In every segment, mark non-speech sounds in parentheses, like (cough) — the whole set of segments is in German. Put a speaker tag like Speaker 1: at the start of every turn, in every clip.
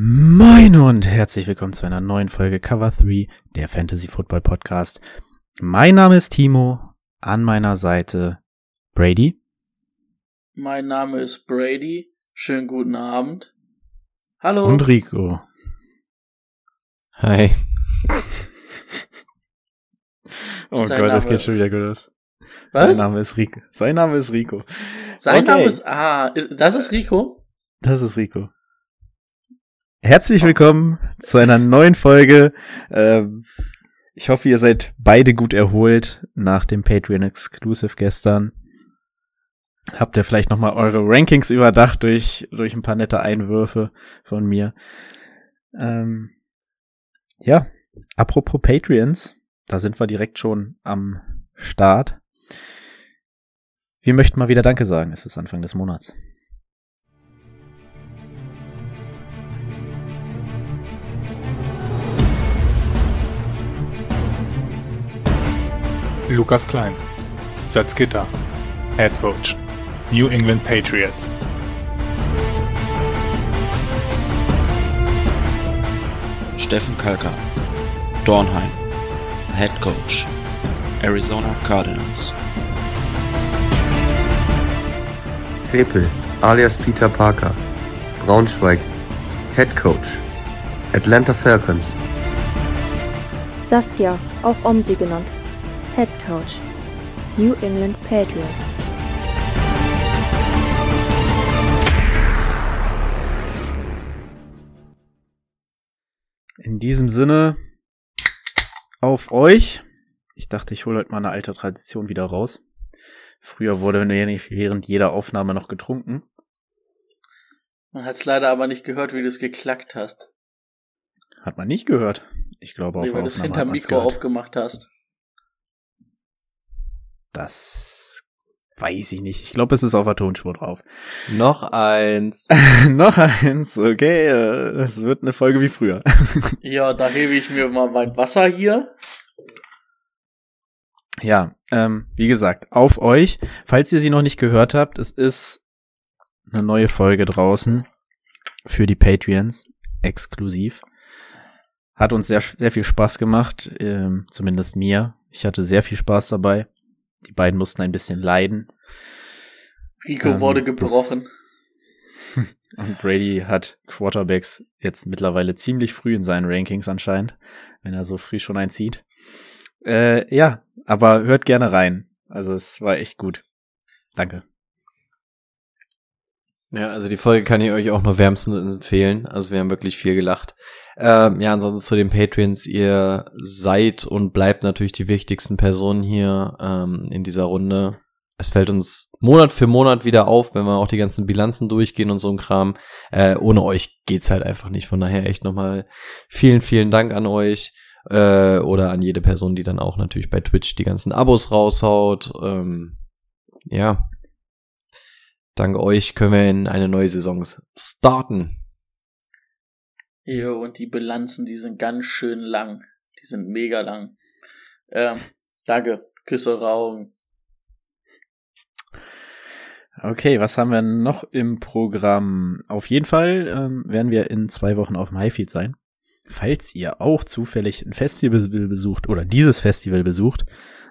Speaker 1: Moin und herzlich willkommen zu einer neuen Folge Cover 3, der Fantasy Football Podcast. Mein Name ist Timo, an meiner Seite Brady.
Speaker 2: Mein Name ist Brady. Schönen guten Abend. Hallo.
Speaker 1: Und Rico.
Speaker 3: Hi. (laughs)
Speaker 1: oh Gott, das
Speaker 2: Name-
Speaker 1: geht schon wieder gut aus.
Speaker 2: Was?
Speaker 1: Sein Name ist Rico. Sein Name ist Rico.
Speaker 2: Sein
Speaker 1: Okay.
Speaker 2: Name ist. Ah, das ist Rico.
Speaker 1: Das ist Rico. Herzlich willkommen zu einer neuen Folge. Ähm, ich hoffe, ihr seid beide gut erholt nach dem Patreon Exclusive gestern. Habt ihr vielleicht nochmal eure Rankings überdacht durch, durch ein paar nette Einwürfe von mir. Ähm, ja, apropos Patreons, da sind wir direkt schon am Start. Wir möchten mal wieder Danke sagen. Es ist Anfang des Monats.
Speaker 4: Lukas Klein, Salzgitter, Head Coach, New England Patriots.
Speaker 5: Steffen Kalka, Dornheim, Head Coach, Arizona Cardinals.
Speaker 6: Krepel, alias Peter Parker, Braunschweig, Head Coach, Atlanta Falcons,
Speaker 7: Saskia, auch Omsi genannt, Head Coach, New England Patriots.
Speaker 1: In diesem Sinne, auf euch. Ich dachte, ich hole heute mal eine alte Tradition wieder raus. Früher wurde während jeder Aufnahme noch getrunken.
Speaker 2: Man hat es leider aber nicht gehört, wie du es geklackt hast.
Speaker 1: Hat man nicht gehört. Ich glaube, auf
Speaker 2: Wie
Speaker 1: der
Speaker 2: du das
Speaker 1: Aufnahme
Speaker 2: hinterm
Speaker 1: hat man's
Speaker 2: Mikro
Speaker 1: gehört.
Speaker 2: aufgemacht hast.
Speaker 1: Das weiß ich nicht. Ich glaube, es ist auf der Tonspur drauf.
Speaker 3: Noch eins. (laughs)
Speaker 1: noch eins, okay. äh, Es wird eine Folge wie früher. (laughs)
Speaker 2: Ja, da hebe ich mir mal mein Wasser hier.
Speaker 1: Ja, ähm, wie gesagt, auf euch. Falls ihr sie noch nicht gehört habt, es ist eine neue Folge draußen für die Patreons, exklusiv. Hat uns sehr, sehr viel Spaß gemacht, ähm, zumindest mir. Ich hatte sehr viel Spaß dabei. Die beiden mussten ein bisschen leiden.
Speaker 2: Rico
Speaker 1: Ähm,
Speaker 2: wurde gebrochen. (laughs)
Speaker 1: Und Brady hat Quarterbacks jetzt mittlerweile ziemlich früh in seinen Rankings anscheinend, wenn er so früh schon einzieht. Äh, ja, aber hört gerne rein. Also es war echt gut. Danke.
Speaker 3: Ja, also die Folge kann ich euch auch nur wärmstens empfehlen. Also wir haben wirklich viel gelacht. Ähm, ja, ansonsten zu den Patreons. Ihr seid und bleibt natürlich die wichtigsten Personen hier ähm, in dieser Runde. Es fällt uns Monat für Monat wieder auf, wenn wir auch die ganzen Bilanzen durchgehen und so ein Kram. Äh, ohne euch geht's halt einfach nicht. Von daher echt nochmal vielen, vielen Dank an euch. Äh, oder an jede Person, die dann auch natürlich bei Twitch die ganzen Abos raushaut. Ähm, ja, Dank euch können wir in eine neue Saison starten.
Speaker 2: Jo, und die Bilanzen, die sind ganz schön lang. Die sind mega lang. Ähm, danke. Küsse eure Augen.
Speaker 1: Okay, was haben wir noch im Programm? Auf jeden Fall ähm, werden wir in zwei Wochen auf dem Highfield sein. Falls ihr auch zufällig ein Festival besucht oder dieses Festival besucht,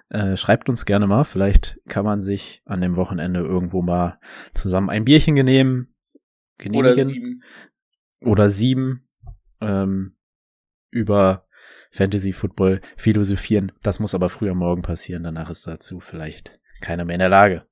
Speaker 1: äh, schreibt uns gerne mal. Vielleicht kann man sich an dem Wochenende irgendwo mal zusammen ein Bierchen genehmen.
Speaker 2: Oder
Speaker 1: genehmigen.
Speaker 2: sieben.
Speaker 1: Oder sieben. Ähm, über Fantasy Football philosophieren. Das muss aber früher morgen passieren. Danach ist dazu vielleicht keiner mehr in der Lage.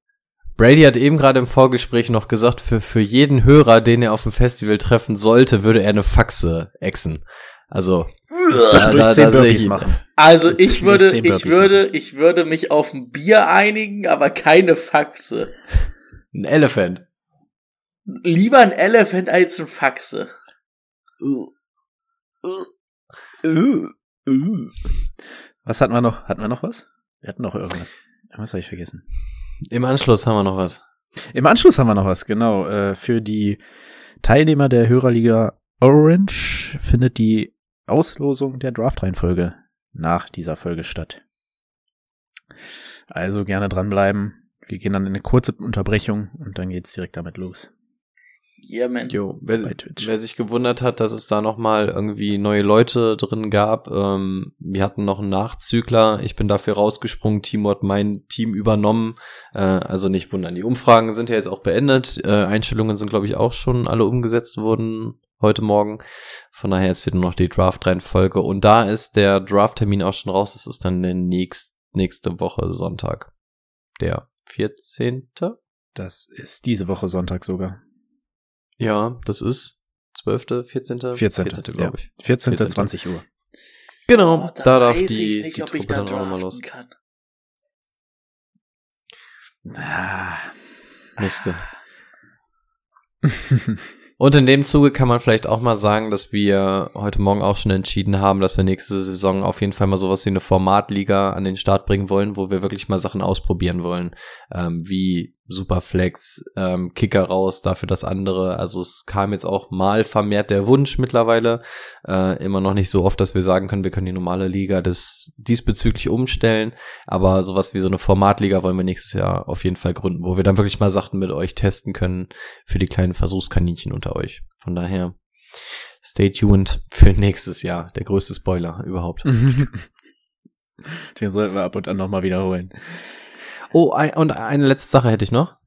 Speaker 3: Brady hat eben gerade im Vorgespräch noch gesagt, für, für jeden Hörer, den er auf dem Festival treffen sollte, würde er eine Faxe exen. Also, da,
Speaker 1: Durch
Speaker 3: da,
Speaker 1: zehn
Speaker 3: da sehe
Speaker 1: Burpees
Speaker 3: ich ihn.
Speaker 1: machen.
Speaker 2: Also
Speaker 1: Jetzt
Speaker 2: ich würde, ich würde, ich würde mich auf ein Bier einigen, aber keine Faxe.
Speaker 3: Ein Elephant.
Speaker 2: Lieber ein Elephant als ein Faxe.
Speaker 1: Was hatten wir noch? Hatten wir noch was? Wir hatten noch irgendwas. Was habe ich vergessen?
Speaker 3: Im Anschluss haben wir noch was.
Speaker 1: Im Anschluss haben wir noch was, genau. Äh, für die Teilnehmer der Hörerliga Orange findet die Auslosung der Draft-Reihenfolge nach dieser Folge statt. Also gerne dranbleiben. Wir gehen dann in eine kurze Unterbrechung und dann geht's direkt damit los.
Speaker 2: Yeah, man.
Speaker 3: Jo, wer, wer sich gewundert hat, dass es da nochmal irgendwie neue Leute drin gab, ähm, wir hatten noch einen Nachzügler, ich bin dafür rausgesprungen, Timo hat mein Team übernommen, äh, also nicht wundern, die Umfragen sind ja jetzt auch beendet, äh, Einstellungen sind glaube ich auch schon alle umgesetzt worden heute Morgen, von daher jetzt wird nur noch die Draft-Reihenfolge und da ist der Draft-Termin auch schon raus, das ist dann der nächst, nächste Woche Sonntag, der 14.
Speaker 1: Das ist diese Woche Sonntag sogar.
Speaker 3: Ja, das ist 12., 14.,
Speaker 1: 14. 14 glaube ich. 14. 14. 20 Uhr.
Speaker 3: Genau,
Speaker 2: Oh, da
Speaker 3: da darf
Speaker 2: weiß
Speaker 3: die,
Speaker 2: ich nicht,
Speaker 3: die
Speaker 2: ob ich da
Speaker 3: dann auch nochmal
Speaker 2: draften
Speaker 3: los.
Speaker 2: kann.
Speaker 1: Ah.
Speaker 3: Müsste. (laughs) Und in dem Zuge kann man vielleicht auch mal sagen, dass wir heute Morgen auch schon entschieden haben, dass wir nächste Saison auf jeden Fall mal sowas wie eine Formatliga an den Start bringen wollen, wo wir wirklich mal Sachen ausprobieren wollen, ähm, wie Superflex, ähm, Kicker raus, dafür das andere. Also es kam jetzt auch mal vermehrt der Wunsch mittlerweile, äh, immer noch nicht so oft, dass wir sagen können, wir können die normale Liga das diesbezüglich umstellen, aber sowas wie so eine Formatliga wollen wir nächstes Jahr auf jeden Fall gründen, wo wir dann wirklich mal Sachen mit euch testen können für die kleinen Versuchskaninchen unter euch. Von daher stay tuned für nächstes Jahr. Der größte Spoiler überhaupt. (laughs)
Speaker 1: Den sollten wir ab und an nochmal wiederholen.
Speaker 3: Oh, ein, und eine letzte Sache hätte ich noch.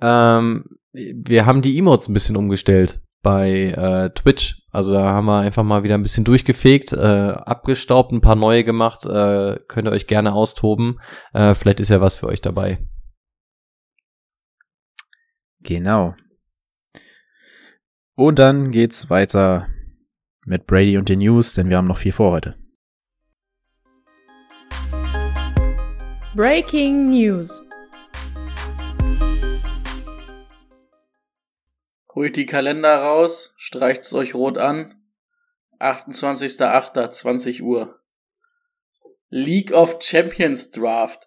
Speaker 3: Ähm, wir haben die Emotes ein bisschen umgestellt bei äh, Twitch. Also da haben wir einfach mal wieder ein bisschen durchgefegt, äh, abgestaubt, ein paar neue gemacht. Äh, könnt ihr euch gerne austoben. Äh, vielleicht ist ja was für euch dabei.
Speaker 1: Genau. Und dann geht's weiter mit Brady und den News, denn wir haben noch viel vor heute.
Speaker 8: Breaking News.
Speaker 2: Holt die Kalender raus, streicht's euch rot an. 28.08. Uhr. League of Champions Draft.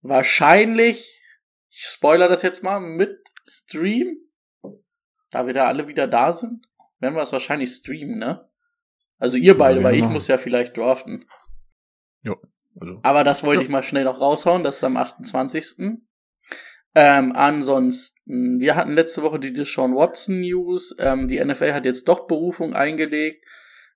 Speaker 2: Wahrscheinlich, ich spoiler das jetzt mal, mit Stream. Da wir da alle wieder da sind, werden wir es wahrscheinlich streamen, ne? Also ihr beide,
Speaker 1: wir
Speaker 2: weil ich muss ja vielleicht draften.
Speaker 1: Also.
Speaker 2: Aber das wollte ich mal schnell noch raushauen, das ist am 28. Ähm, ansonsten, wir hatten letzte Woche die Deshaun Watson News. Ähm, die NFL hat jetzt doch Berufung eingelegt.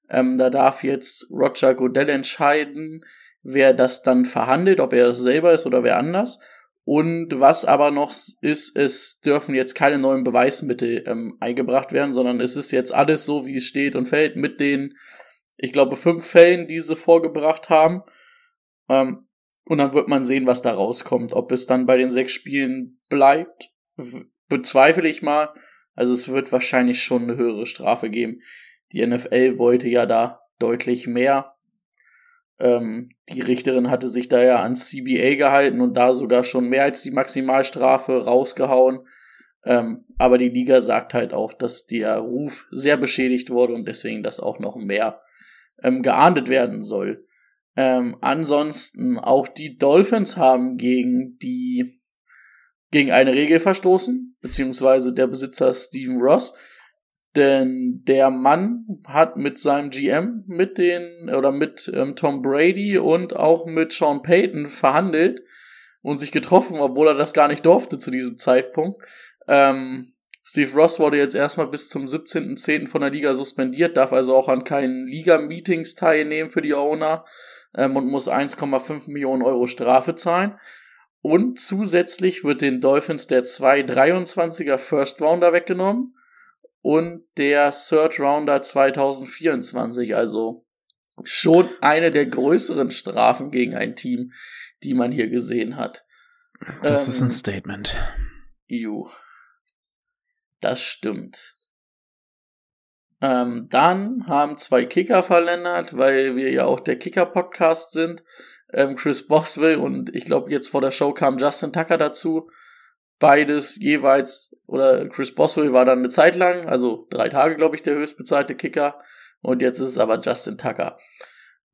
Speaker 2: Ähm, da darf jetzt Roger Goodell entscheiden, wer das dann verhandelt, ob er es selber ist oder wer anders. Und was aber noch ist, es dürfen jetzt keine neuen Beweismittel ähm, eingebracht werden, sondern es ist jetzt alles so, wie es steht und fällt mit den, ich glaube, fünf Fällen, die sie vorgebracht haben. Ähm, und dann wird man sehen, was da rauskommt. Ob es dann bei den sechs Spielen bleibt, bezweifle ich mal. Also es wird wahrscheinlich schon eine höhere Strafe geben. Die NFL wollte ja da deutlich mehr. Ähm, die Richterin hatte sich da ja an CBA gehalten und da sogar schon mehr als die Maximalstrafe rausgehauen. Ähm, aber die Liga sagt halt auch, dass der Ruf sehr beschädigt wurde und deswegen das auch noch mehr ähm, geahndet werden soll. Ähm, ansonsten auch die Dolphins haben gegen die gegen eine Regel verstoßen, beziehungsweise der Besitzer Steven Ross. Denn der Mann hat mit seinem GM, mit den, oder mit ähm, Tom Brady und auch mit Sean Payton verhandelt und sich getroffen, obwohl er das gar nicht durfte zu diesem Zeitpunkt. Ähm, Steve Ross wurde jetzt erstmal bis zum 17.10. von der Liga suspendiert, darf also auch an keinen Liga-Meetings teilnehmen für die Owner ähm, und muss 1,5 Millionen Euro Strafe zahlen. Und zusätzlich wird den Dolphins der 223er First Rounder weggenommen und der Third Rounder 2024. Also schon eine der größeren Strafen gegen ein Team, die man hier gesehen hat.
Speaker 1: Das
Speaker 2: Ähm,
Speaker 1: ist ein Statement.
Speaker 2: EU. Das stimmt. Ähm, dann haben zwei Kicker verlängert, weil wir ja auch der Kicker-Podcast sind. Ähm, Chris Boswell und ich glaube jetzt vor der Show kam Justin Tucker dazu. Beides jeweils, oder Chris Boswell war dann eine Zeit lang, also drei Tage, glaube ich, der höchstbezahlte Kicker. Und jetzt ist es aber Justin Tucker.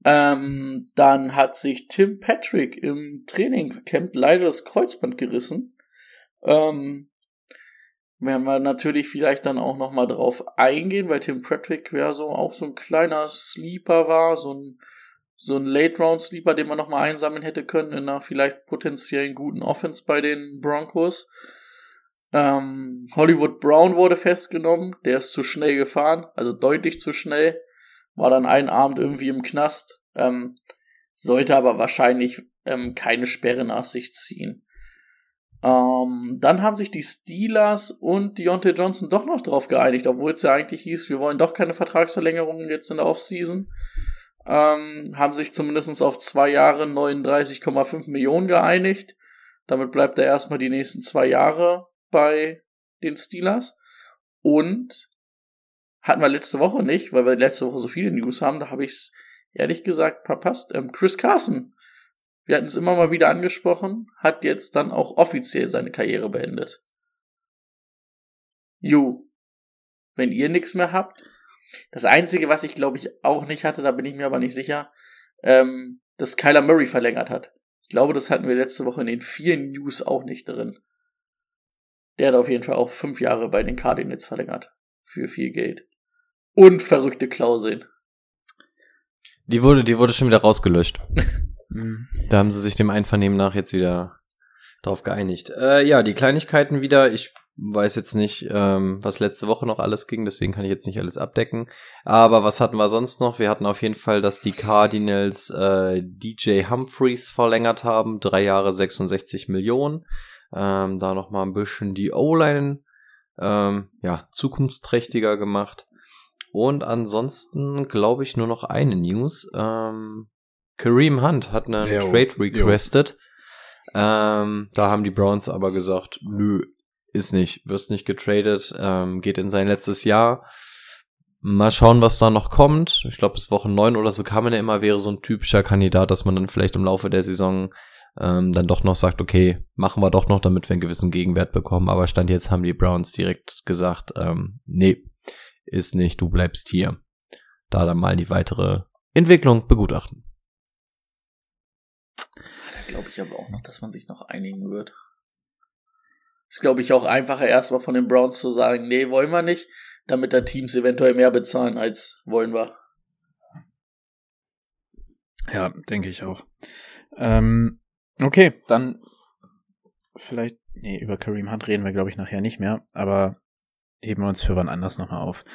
Speaker 2: Ähm, dann hat sich Tim Patrick im Trainingcamp leider das Kreuzband gerissen. Ähm, werden wir natürlich vielleicht dann auch nochmal drauf eingehen, weil Tim Patrick ja so auch so ein kleiner Sleeper war, so ein, so ein Late-Round-Sleeper, den man nochmal einsammeln hätte können in einer vielleicht potenziellen guten Offense bei den Broncos. Ähm, Hollywood Brown wurde festgenommen, der ist zu schnell gefahren, also deutlich zu schnell, war dann einen Abend irgendwie im Knast, ähm, sollte aber wahrscheinlich ähm, keine Sperre nach sich ziehen. Ähm, dann haben sich die Steelers und Deontay Johnson doch noch drauf geeinigt, obwohl es ja eigentlich hieß, wir wollen doch keine Vertragsverlängerungen jetzt in der Offseason. Ähm, haben sich zumindest auf zwei Jahre 39,5 Millionen geeinigt. Damit bleibt er erstmal die nächsten zwei Jahre bei den Steelers. Und hatten wir letzte Woche nicht, weil wir letzte Woche so viele News haben, da habe ich es ehrlich gesagt verpasst. Ähm, Chris Carson, wir hatten es immer mal wieder angesprochen, hat jetzt dann auch offiziell seine Karriere beendet. Ju, wenn ihr nichts mehr habt. Das Einzige, was ich glaube ich auch nicht hatte, da bin ich mir aber nicht sicher, ähm, dass Kyler Murray verlängert hat. Ich glaube, das hatten wir letzte Woche in den vielen News auch nicht drin. Der hat auf jeden Fall auch fünf Jahre bei den Cardinals verlängert. Für viel Geld. Und verrückte Klauseln.
Speaker 3: Die wurde, die wurde schon wieder rausgelöscht. (laughs) da haben sie sich dem Einvernehmen nach jetzt wieder drauf geeinigt. Äh, ja, die Kleinigkeiten wieder. Ich weiß jetzt nicht, ähm, was letzte Woche noch alles ging, deswegen kann ich jetzt nicht alles abdecken. Aber was hatten wir sonst noch? Wir hatten auf jeden Fall, dass die Cardinals äh, DJ Humphreys verlängert haben, drei Jahre 66 Millionen. Ähm, da noch mal ein bisschen die O-Line ähm, ja zukunftsträchtiger gemacht. Und ansonsten glaube ich nur noch eine News. Ähm, Kareem Hunt hat einen
Speaker 1: Jo,
Speaker 3: Trade requested. Ähm, da haben die Browns aber gesagt, nö, ist nicht, wirst nicht getradet, ähm, geht in sein letztes Jahr. Mal schauen, was da noch kommt. Ich glaube, bis Woche 9 oder so kam er ja immer, wäre so ein typischer Kandidat, dass man dann vielleicht im Laufe der Saison ähm, dann doch noch sagt, okay, machen wir doch noch, damit wir einen gewissen Gegenwert bekommen. Aber Stand jetzt haben die Browns direkt gesagt, ähm, nee, ist nicht, du bleibst hier. Da dann mal die weitere Entwicklung begutachten.
Speaker 2: Glaube ich aber auch noch, dass man sich noch einigen wird. Ist, glaube ich, auch einfacher, erstmal von den Browns zu sagen, nee, wollen wir nicht, damit da Teams eventuell mehr bezahlen, als wollen wir.
Speaker 1: Ja, denke ich auch. Ähm, okay, dann vielleicht, nee, über Kareem Hunt reden wir, glaube ich, nachher nicht mehr, aber heben wir uns für wann anders nochmal auf.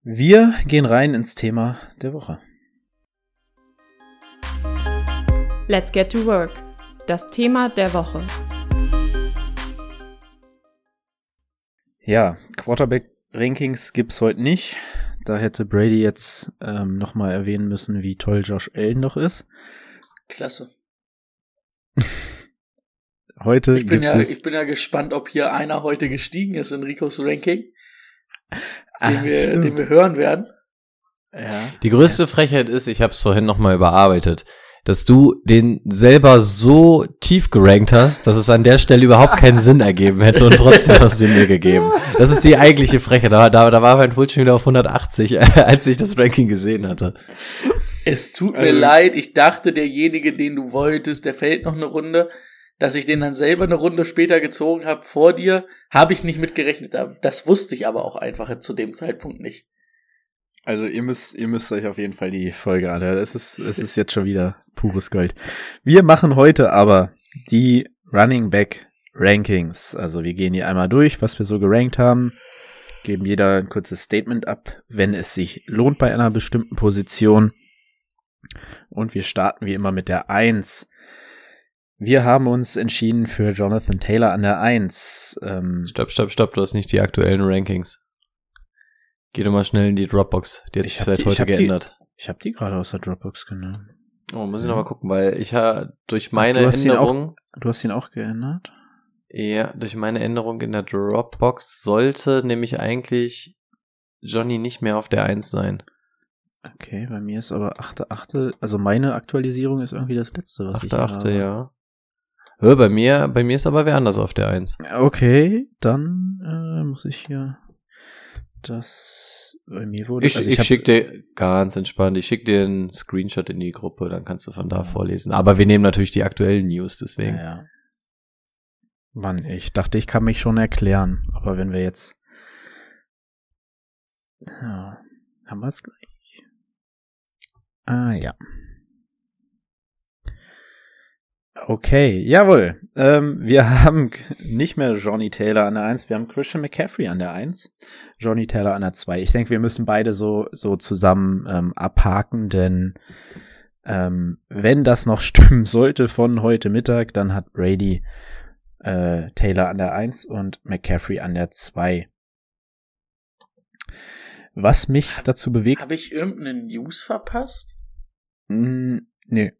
Speaker 1: Wir gehen rein ins Thema der Woche.
Speaker 9: Let's get to work. Das Thema der Woche.
Speaker 1: Ja, Quarterback-Rankings gibt's heute nicht. Da hätte Brady jetzt ähm, nochmal erwähnen müssen, wie toll Josh Allen noch ist.
Speaker 2: Klasse. (laughs)
Speaker 1: Heute
Speaker 2: Ich bin,
Speaker 1: gibt
Speaker 2: ja,
Speaker 1: es
Speaker 2: ich bin ja gespannt, ob hier einer heute gestiegen ist in Ricos Ranking, den, wir,
Speaker 1: stimmt.
Speaker 2: den wir hören werden.
Speaker 1: ja.
Speaker 3: Die größte Frechheit ist, ich habe es vorhin noch mal überarbeitet, dass du den selber so tief gerankt hast, dass es an der Stelle überhaupt keinen Sinn ergeben hätte und trotzdem hast du ihn mir gegeben. Das ist die eigentliche Frechheit. Da, da, da war mein Puls schon wieder auf 180, (laughs) als ich das Ranking gesehen hatte.
Speaker 2: Es tut mir
Speaker 1: Also-
Speaker 2: leid, ich dachte, derjenige, den du wolltest, der fällt noch eine Runde. Dass ich den dann selber eine Runde später gezogen habe vor dir, habe ich nicht mitgerechnet. Da- Das wusste ich aber auch einfach zu dem Zeitpunkt nicht.
Speaker 1: Also ihr müsst, ihr müsst euch auf jeden Fall die Folge anhören. Es ist, es ist jetzt schon wieder pures Gold. Wir machen heute aber die Running Back Rankings. Also wir gehen hier einmal durch, was wir so gerankt haben, geben jeder ein kurzes Statement ab, wenn es sich lohnt bei einer bestimmten Position. Und wir starten wie immer mit der 1. Wir haben uns entschieden für Jonathan Taylor an der 1. Ähm,
Speaker 3: Stopp, stopp, stopp, du hast nicht die aktuellen Rankings. Geh doch mal schnell in die Dropbox. Die hat sich seit
Speaker 1: die- ich
Speaker 3: heute
Speaker 1: die-
Speaker 3: geändert.
Speaker 1: ich habe die gerade aus der Dropbox genommen.
Speaker 3: Oh, muss ich noch mal gucken, weil ich ha durch meine
Speaker 1: du
Speaker 3: Änderung,
Speaker 1: Auch, du hast ihn auch geändert?
Speaker 3: ja, durch meine Änderung in der Dropbox sollte nämlich eigentlich Johnny nicht mehr auf der 1 sein.
Speaker 1: Okay, bei mir ist aber 8.8. Also meine Aktualisierung ist irgendwie das letzte, was ich hier
Speaker 3: 8.8.,
Speaker 1: habe.
Speaker 3: ja. Hör, bei mir, bei mir ist aber wer anders auf der 1.
Speaker 1: Okay, dann äh, muss ich hier das bei mir wurde.
Speaker 3: Ich,
Speaker 1: also
Speaker 3: ich,
Speaker 1: hab-
Speaker 3: schick dir ganz entspannt, ich schick dir einen Screenshot in die Gruppe, dann kannst du von da vorlesen. Aber wir nehmen natürlich die aktuellen News, deswegen.
Speaker 1: Ja, ja. Mann, ich dachte, ich kann mich schon erklären, aber wenn wir jetzt. Ja, haben wir es gleich? Ah, ja. Okay, jawohl. Ähm, wir (laughs) haben nicht mehr Johnny Taylor an der 1, wir haben Christian McCaffrey an der 1, Johnny Taylor an der 2. Ich denke, wir müssen beide so, so zusammen ähm, abhaken, denn ähm, wenn das noch (laughs) stimmen sollte von heute Mittag, dann hat Brady äh, Taylor an der 1 und McCaffrey an der 2. Was mich dazu bewegt.
Speaker 2: Habe ich irgendeine News verpasst?
Speaker 1: Mm, nee.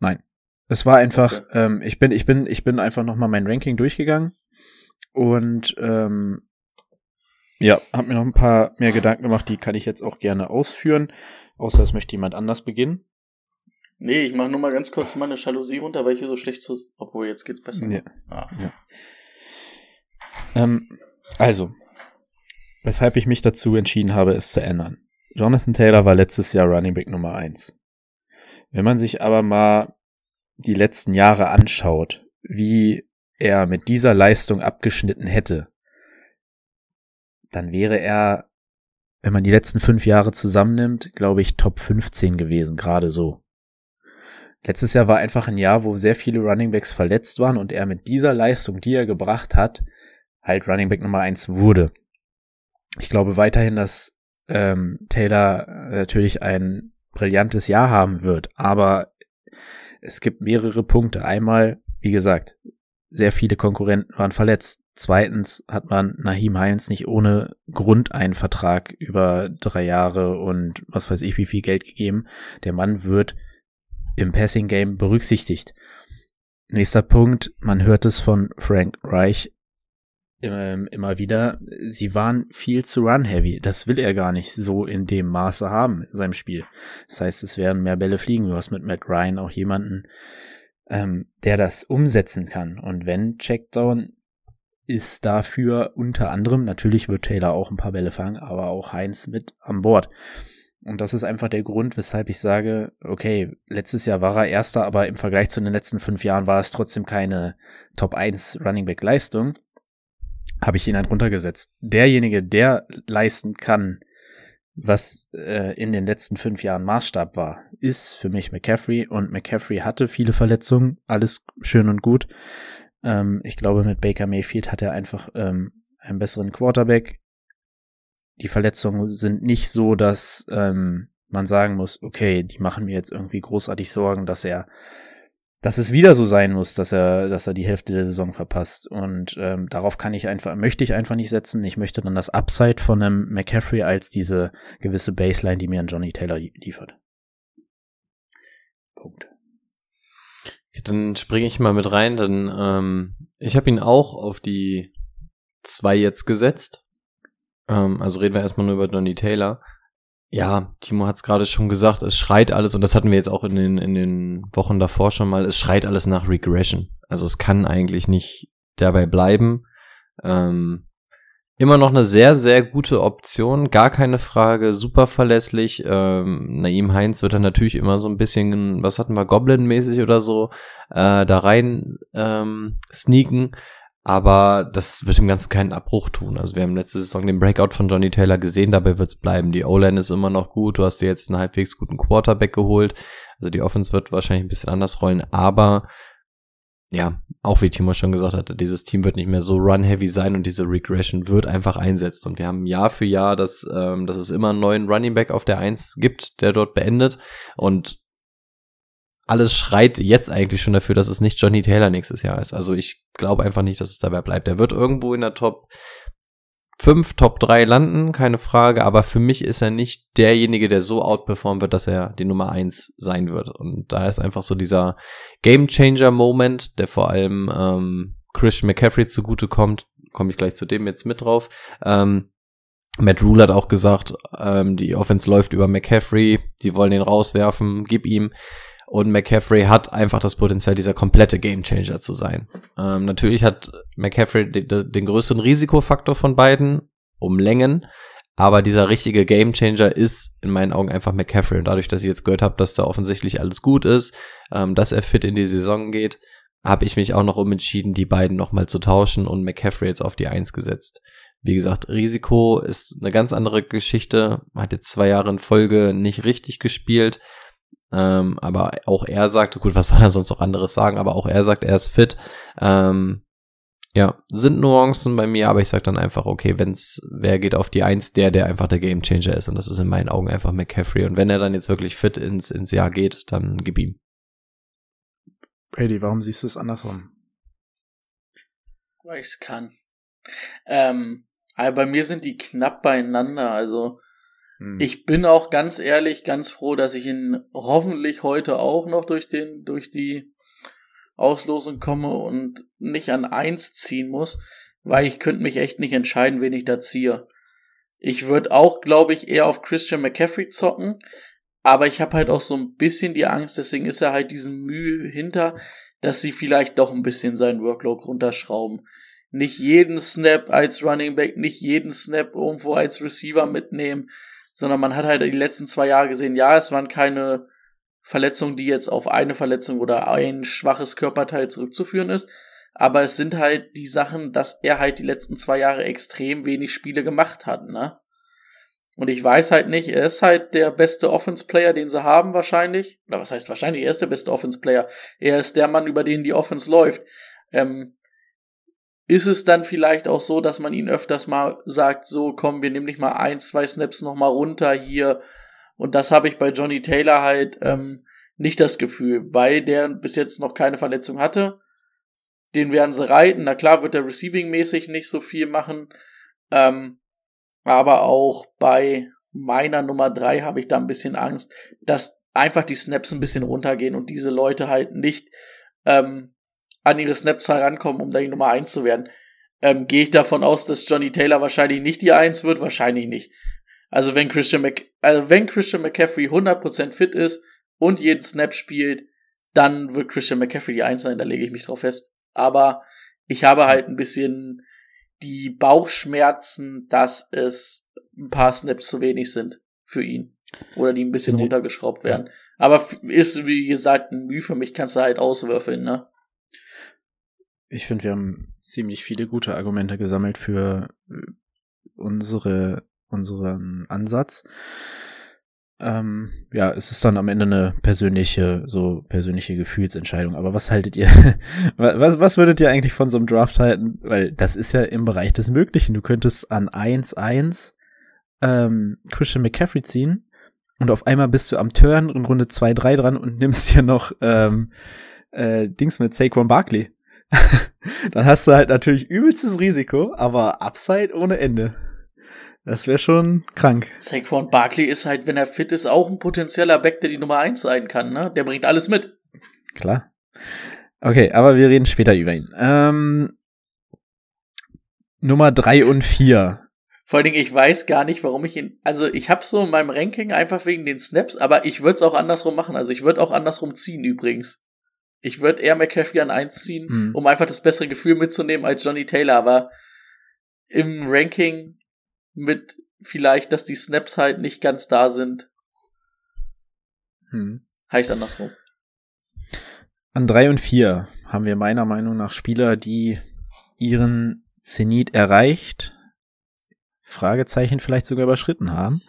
Speaker 1: Nein. Es war einfach, ähm, ich bin, ich bin, ich bin einfach nochmal mein Ranking durchgegangen und ähm, ja, hab mir noch ein paar mehr Gedanken gemacht, die kann ich jetzt auch gerne ausführen. Außer es möchte jemand anders beginnen.
Speaker 2: Nee, ich mache nur mal ganz kurz meine Jalousie runter, weil ich hier so schlecht zu. Obwohl, jetzt geht's besser.
Speaker 1: Ja.
Speaker 2: Ah.
Speaker 1: Ja. Ähm, also, weshalb ich mich dazu entschieden habe, es zu ändern. Jonathan Taylor war letztes Jahr Running Back Nummer eins. Wenn man sich aber mal die letzten Jahre anschaut, wie er mit dieser Leistung abgeschnitten hätte, dann wäre er, wenn man die letzten fünf Jahre zusammennimmt, glaube ich, Top 15 gewesen, gerade so. Letztes Jahr war einfach ein Jahr, wo sehr viele Runningbacks verletzt waren und er mit dieser Leistung, die er gebracht hat, halt Runningback Nummer eins wurde. Ich glaube weiterhin, dass ähm, Taylor natürlich ein brillantes Jahr haben wird, aber es gibt mehrere Punkte. Einmal, wie gesagt, sehr viele Konkurrenten waren verletzt. Zweitens hat man Nahim Heinz nicht ohne Grund einen Vertrag über drei Jahre und was weiß ich wie viel Geld gegeben. Der Mann wird im Passing Game berücksichtigt. Nächster Punkt, man hört es von Frank Reich immer wieder, sie waren viel zu run-heavy. Das will er gar nicht so in dem Maße haben in seinem Spiel. Das heißt, es werden mehr Bälle fliegen. Du hast mit Matt Ryan auch jemanden, ähm, der das umsetzen kann. Und wenn Checkdown ist dafür unter anderem, natürlich wird Taylor auch ein paar Bälle fangen, aber auch Heinz mit an Bord. Und das ist einfach der Grund, weshalb ich sage, okay, letztes Jahr war er Erster, aber im Vergleich zu den letzten fünf Jahren war es trotzdem keine Top 1 Running Back Leistung. Habe ich ihn halt runtergesetzt. Derjenige, der leisten kann, was äh, in den letzten fünf Jahren Maßstab war, ist für mich McCaffrey. Und McCaffrey hatte viele Verletzungen, alles schön und gut. Ähm, ich glaube, mit Baker Mayfield hat er einfach ähm, einen besseren Quarterback. Die Verletzungen sind nicht so, dass ähm, man sagen muss, okay, die machen mir jetzt irgendwie großartig Sorgen, dass er, dass es wieder so sein muss, dass er, dass er die Hälfte der Saison verpasst. Und ähm, darauf kann ich einfach, möchte ich einfach nicht setzen. Ich möchte dann das Upside von einem McCaffrey als diese gewisse Baseline, die mir ein Johnny Taylor liefert. Punkt.
Speaker 3: Dann springe ich mal mit rein, denn ähm, ich habe ihn auch auf die zwei jetzt gesetzt. Ähm, also reden wir erstmal nur über Donny Taylor. Ja, Timo hat es gerade schon gesagt, es schreit alles, und das hatten wir jetzt auch in den, in den Wochen davor schon mal, es schreit alles nach Regression. Also es kann eigentlich nicht dabei bleiben. Ähm, immer noch eine sehr, sehr gute Option, gar keine Frage, super verlässlich. Ähm, Naim Heinz wird dann natürlich immer so ein bisschen, was hatten wir, Goblin-mäßig oder so, äh, da rein ähm, sneaken. Aber das wird dem Ganzen keinen Abbruch tun. Also wir haben letzte Saison den Breakout von Johnny Taylor gesehen, dabei wird's bleiben. Die O-Line ist immer noch gut, du hast dir jetzt einen halbwegs guten Quarterback geholt. Also die Offense wird wahrscheinlich ein bisschen anders rollen, aber ja, auch wie Timo schon gesagt hatte, dieses Team wird nicht mehr so run-heavy sein und diese Regression wird einfach einsetzt. Und wir haben Jahr für Jahr, dass, ähm, dass es immer einen neuen Running Back auf der Eins gibt, der dort beendet. Und alles schreit jetzt eigentlich schon dafür, dass es nicht Johnny Taylor nächstes Jahr ist. Also ich glaube einfach nicht, dass es dabei bleibt. Er wird irgendwo in der Top 5, Top 3 landen, keine Frage, aber für mich ist er nicht derjenige, der so outperformen wird, dass er die Nummer 1 sein wird. Und da ist einfach so dieser Game Changer Moment, der vor allem ähm, Christian McCaffrey zugute kommt, komme ich gleich zu dem jetzt mit drauf. Ähm, Matt Rule hat auch gesagt, ähm, die Offense läuft über McCaffrey, die wollen ihn rauswerfen, gib ihm. Und McCaffrey hat einfach das Potenzial, dieser komplette Gamechanger zu sein. Ähm, natürlich hat McCaffrey den, den größeren Risikofaktor von beiden, um Längen. Aber dieser richtige Gamechanger ist in meinen Augen einfach McCaffrey. Und dadurch, dass ich jetzt gehört habe, dass da offensichtlich alles gut ist, ähm, dass er fit in die Saison geht, habe ich mich auch noch umentschieden, die beiden nochmal zu tauschen und McCaffrey jetzt auf die Eins gesetzt. Wie gesagt, Risiko ist eine ganz andere Geschichte. Hat jetzt zwei Jahre in Folge nicht richtig gespielt. Ähm, aber auch er sagte, gut, was soll er sonst noch anderes sagen? Aber auch er sagt, er ist fit. Ähm, ja, sind Nuancen bei mir, aber ich sag dann einfach, okay, wenn's, wer geht auf die Eins, der, der einfach der Gamechanger ist. Und das ist in meinen Augen einfach McCaffrey. Und wenn er dann jetzt wirklich fit ins, ins Jahr geht, dann gib ihm.
Speaker 1: Brady, warum siehst du es andersrum?
Speaker 2: Weil ich es kann. Ähm, aber bei mir sind die knapp beieinander. Also hm. ich bin auch ganz ehrlich ganz froh, dass ich ihn hoffentlich heute auch noch durch den durch die Auslosung komme und nicht an eins ziehen muss, weil ich könnte mich echt nicht entscheiden, wen ich da ziehe. Ich würde auch, glaube ich, eher auf Christian McCaffrey zocken, aber ich habe halt auch so ein bisschen die Angst, deswegen ist er halt diesen Mühe hinter, dass sie vielleicht doch ein bisschen seinen Workload runterschrauben. Nicht jeden Snap als Running Back, nicht jeden Snap irgendwo als Receiver mitnehmen, sondern man hat halt die letzten zwei Jahre gesehen, ja, es waren keine Verletzung, die jetzt auf eine Verletzung oder ein schwaches Körperteil zurückzuführen ist. Aber es sind halt die Sachen, dass er halt die letzten zwei Jahre extrem wenig Spiele gemacht hat, ne? Und ich weiß halt nicht, er ist halt der beste Offense-Player, den sie haben wahrscheinlich. Oder was heißt wahrscheinlich, er ist der beste Offense-Player. Er ist der Mann, über den die Offense läuft. Ähm, ist es dann vielleicht auch so, dass man ihn öfters mal sagt, so komm, wir nehmen nicht mal ein, zwei Snaps noch mal runter hier und das habe ich bei Johnny Taylor halt ähm, nicht das Gefühl, weil der bis jetzt noch keine Verletzung hatte. Den werden sie reiten. Na klar wird er receiving-mäßig nicht so viel machen. Ähm, aber auch bei meiner Nummer drei habe ich da ein bisschen Angst, dass einfach die Snaps ein bisschen runtergehen und diese Leute halt nicht ähm, an ihre Snaps herankommen, um da die Nummer eins zu werden. Ähm, Gehe ich davon aus, dass Johnny Taylor wahrscheinlich nicht die eins wird? Wahrscheinlich nicht. Also wenn Christian, Mc, also wenn Christian McCaffrey 100% fit ist und jeden Snap spielt, dann wird Christian McCaffrey die Eins sein, da lege ich mich drauf fest. Aber ich habe halt ein bisschen die Bauchschmerzen, dass es ein paar Snaps zu wenig sind für ihn. Oder die ein bisschen runtergeschraubt werden. Aber ist, wie gesagt, ein Mühe für mich, kannst du halt auswürfeln, ne?
Speaker 1: Ich finde, wir haben ziemlich viele gute Argumente gesammelt für unsere unseren Ansatz. Ähm, ja, es ist dann am Ende eine persönliche, so persönliche Gefühlsentscheidung. Aber was haltet ihr, (laughs) was, was würdet ihr eigentlich von so einem Draft halten? Weil das ist ja im Bereich des Möglichen. Du könntest an 1-1 ähm, Christian McCaffrey ziehen und auf einmal bist du am Turn in Runde 2-3 dran und nimmst (laughs) hier noch ähm, äh, Dings mit Saquon Barkley. (laughs) dann hast du halt natürlich übelstes Risiko, aber Upside ohne Ende. Das wäre schon krank.
Speaker 2: Saquon Barkley ist halt, wenn er fit ist, auch ein potenzieller Back, der die Nummer eins sein kann, ne? Der bringt alles mit.
Speaker 1: Klar. Okay, aber wir reden später über ihn. Ähm, Nummer drei und vier.
Speaker 2: Vor allen Dingen, ich weiß gar nicht, warum ich ihn. Also ich habe so in meinem Ranking einfach wegen den Snaps, aber ich würde es auch andersrum machen. Also ich würde auch andersrum ziehen übrigens. Ich würde eher McCaffrey an eins ziehen, mhm. um einfach das bessere Gefühl mitzunehmen als Johnny Taylor, aber im Ranking mit vielleicht, dass die Snaps halt nicht ganz da sind. Hm. Heißt andersrum.
Speaker 1: An drei und vier haben wir meiner Meinung nach Spieler, die ihren Zenit erreicht, Fragezeichen vielleicht sogar überschritten haben.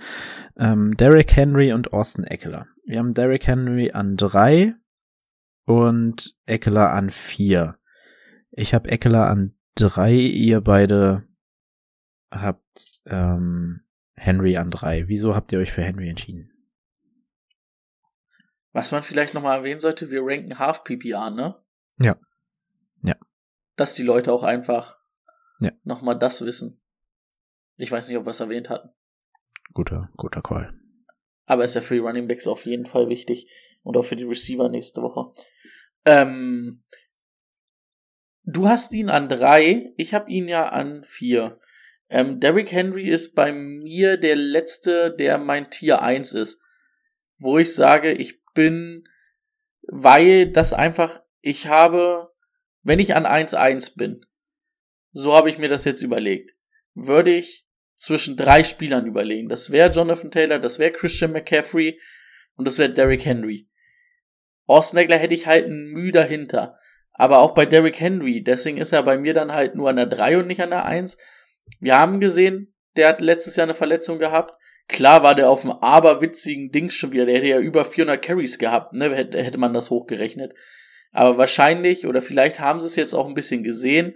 Speaker 1: Ähm, Derrick Henry und Austin Eckler. Wir haben Derrick Henry an drei und Eckler an vier. Ich habe Eckler an drei, ihr beide habt ähm, Henry an drei. Wieso habt ihr euch für Henry entschieden?
Speaker 2: Was man vielleicht nochmal erwähnen sollte, wir ranken Half PPR, ne?
Speaker 1: Ja. Ja.
Speaker 2: Dass die Leute auch einfach ja. nochmal das wissen. Ich weiß nicht, ob wir es erwähnt hatten.
Speaker 1: Guter, guter Call.
Speaker 2: Aber ist ja für die Running Backs auf jeden Fall wichtig. Und auch für die Receiver nächste Woche. Ähm, du hast ihn an drei, ich habe ihn ja an vier. Ähm, Derrick Henry ist bei mir der letzte, der mein Tier 1 ist. Wo ich sage, ich bin, weil das einfach, ich habe, wenn ich an 1-1 bin, so habe ich mir das jetzt überlegt, würde ich zwischen drei Spielern überlegen. Das wäre Jonathan Taylor, das wäre Christian McCaffrey und das wäre Derrick Henry. Eckler hätte ich halt ein Mühe dahinter. Aber auch bei Derrick Henry, deswegen ist er bei mir dann halt nur an der 3 und nicht an der 1. Wir haben gesehen, der hat letztes Jahr eine Verletzung gehabt. Klar war der auf dem aberwitzigen Dings schon wieder. Der hätte ja über 400 Carries gehabt, ne? Hätte man das hochgerechnet. Aber wahrscheinlich, oder vielleicht haben sie es jetzt auch ein bisschen gesehen,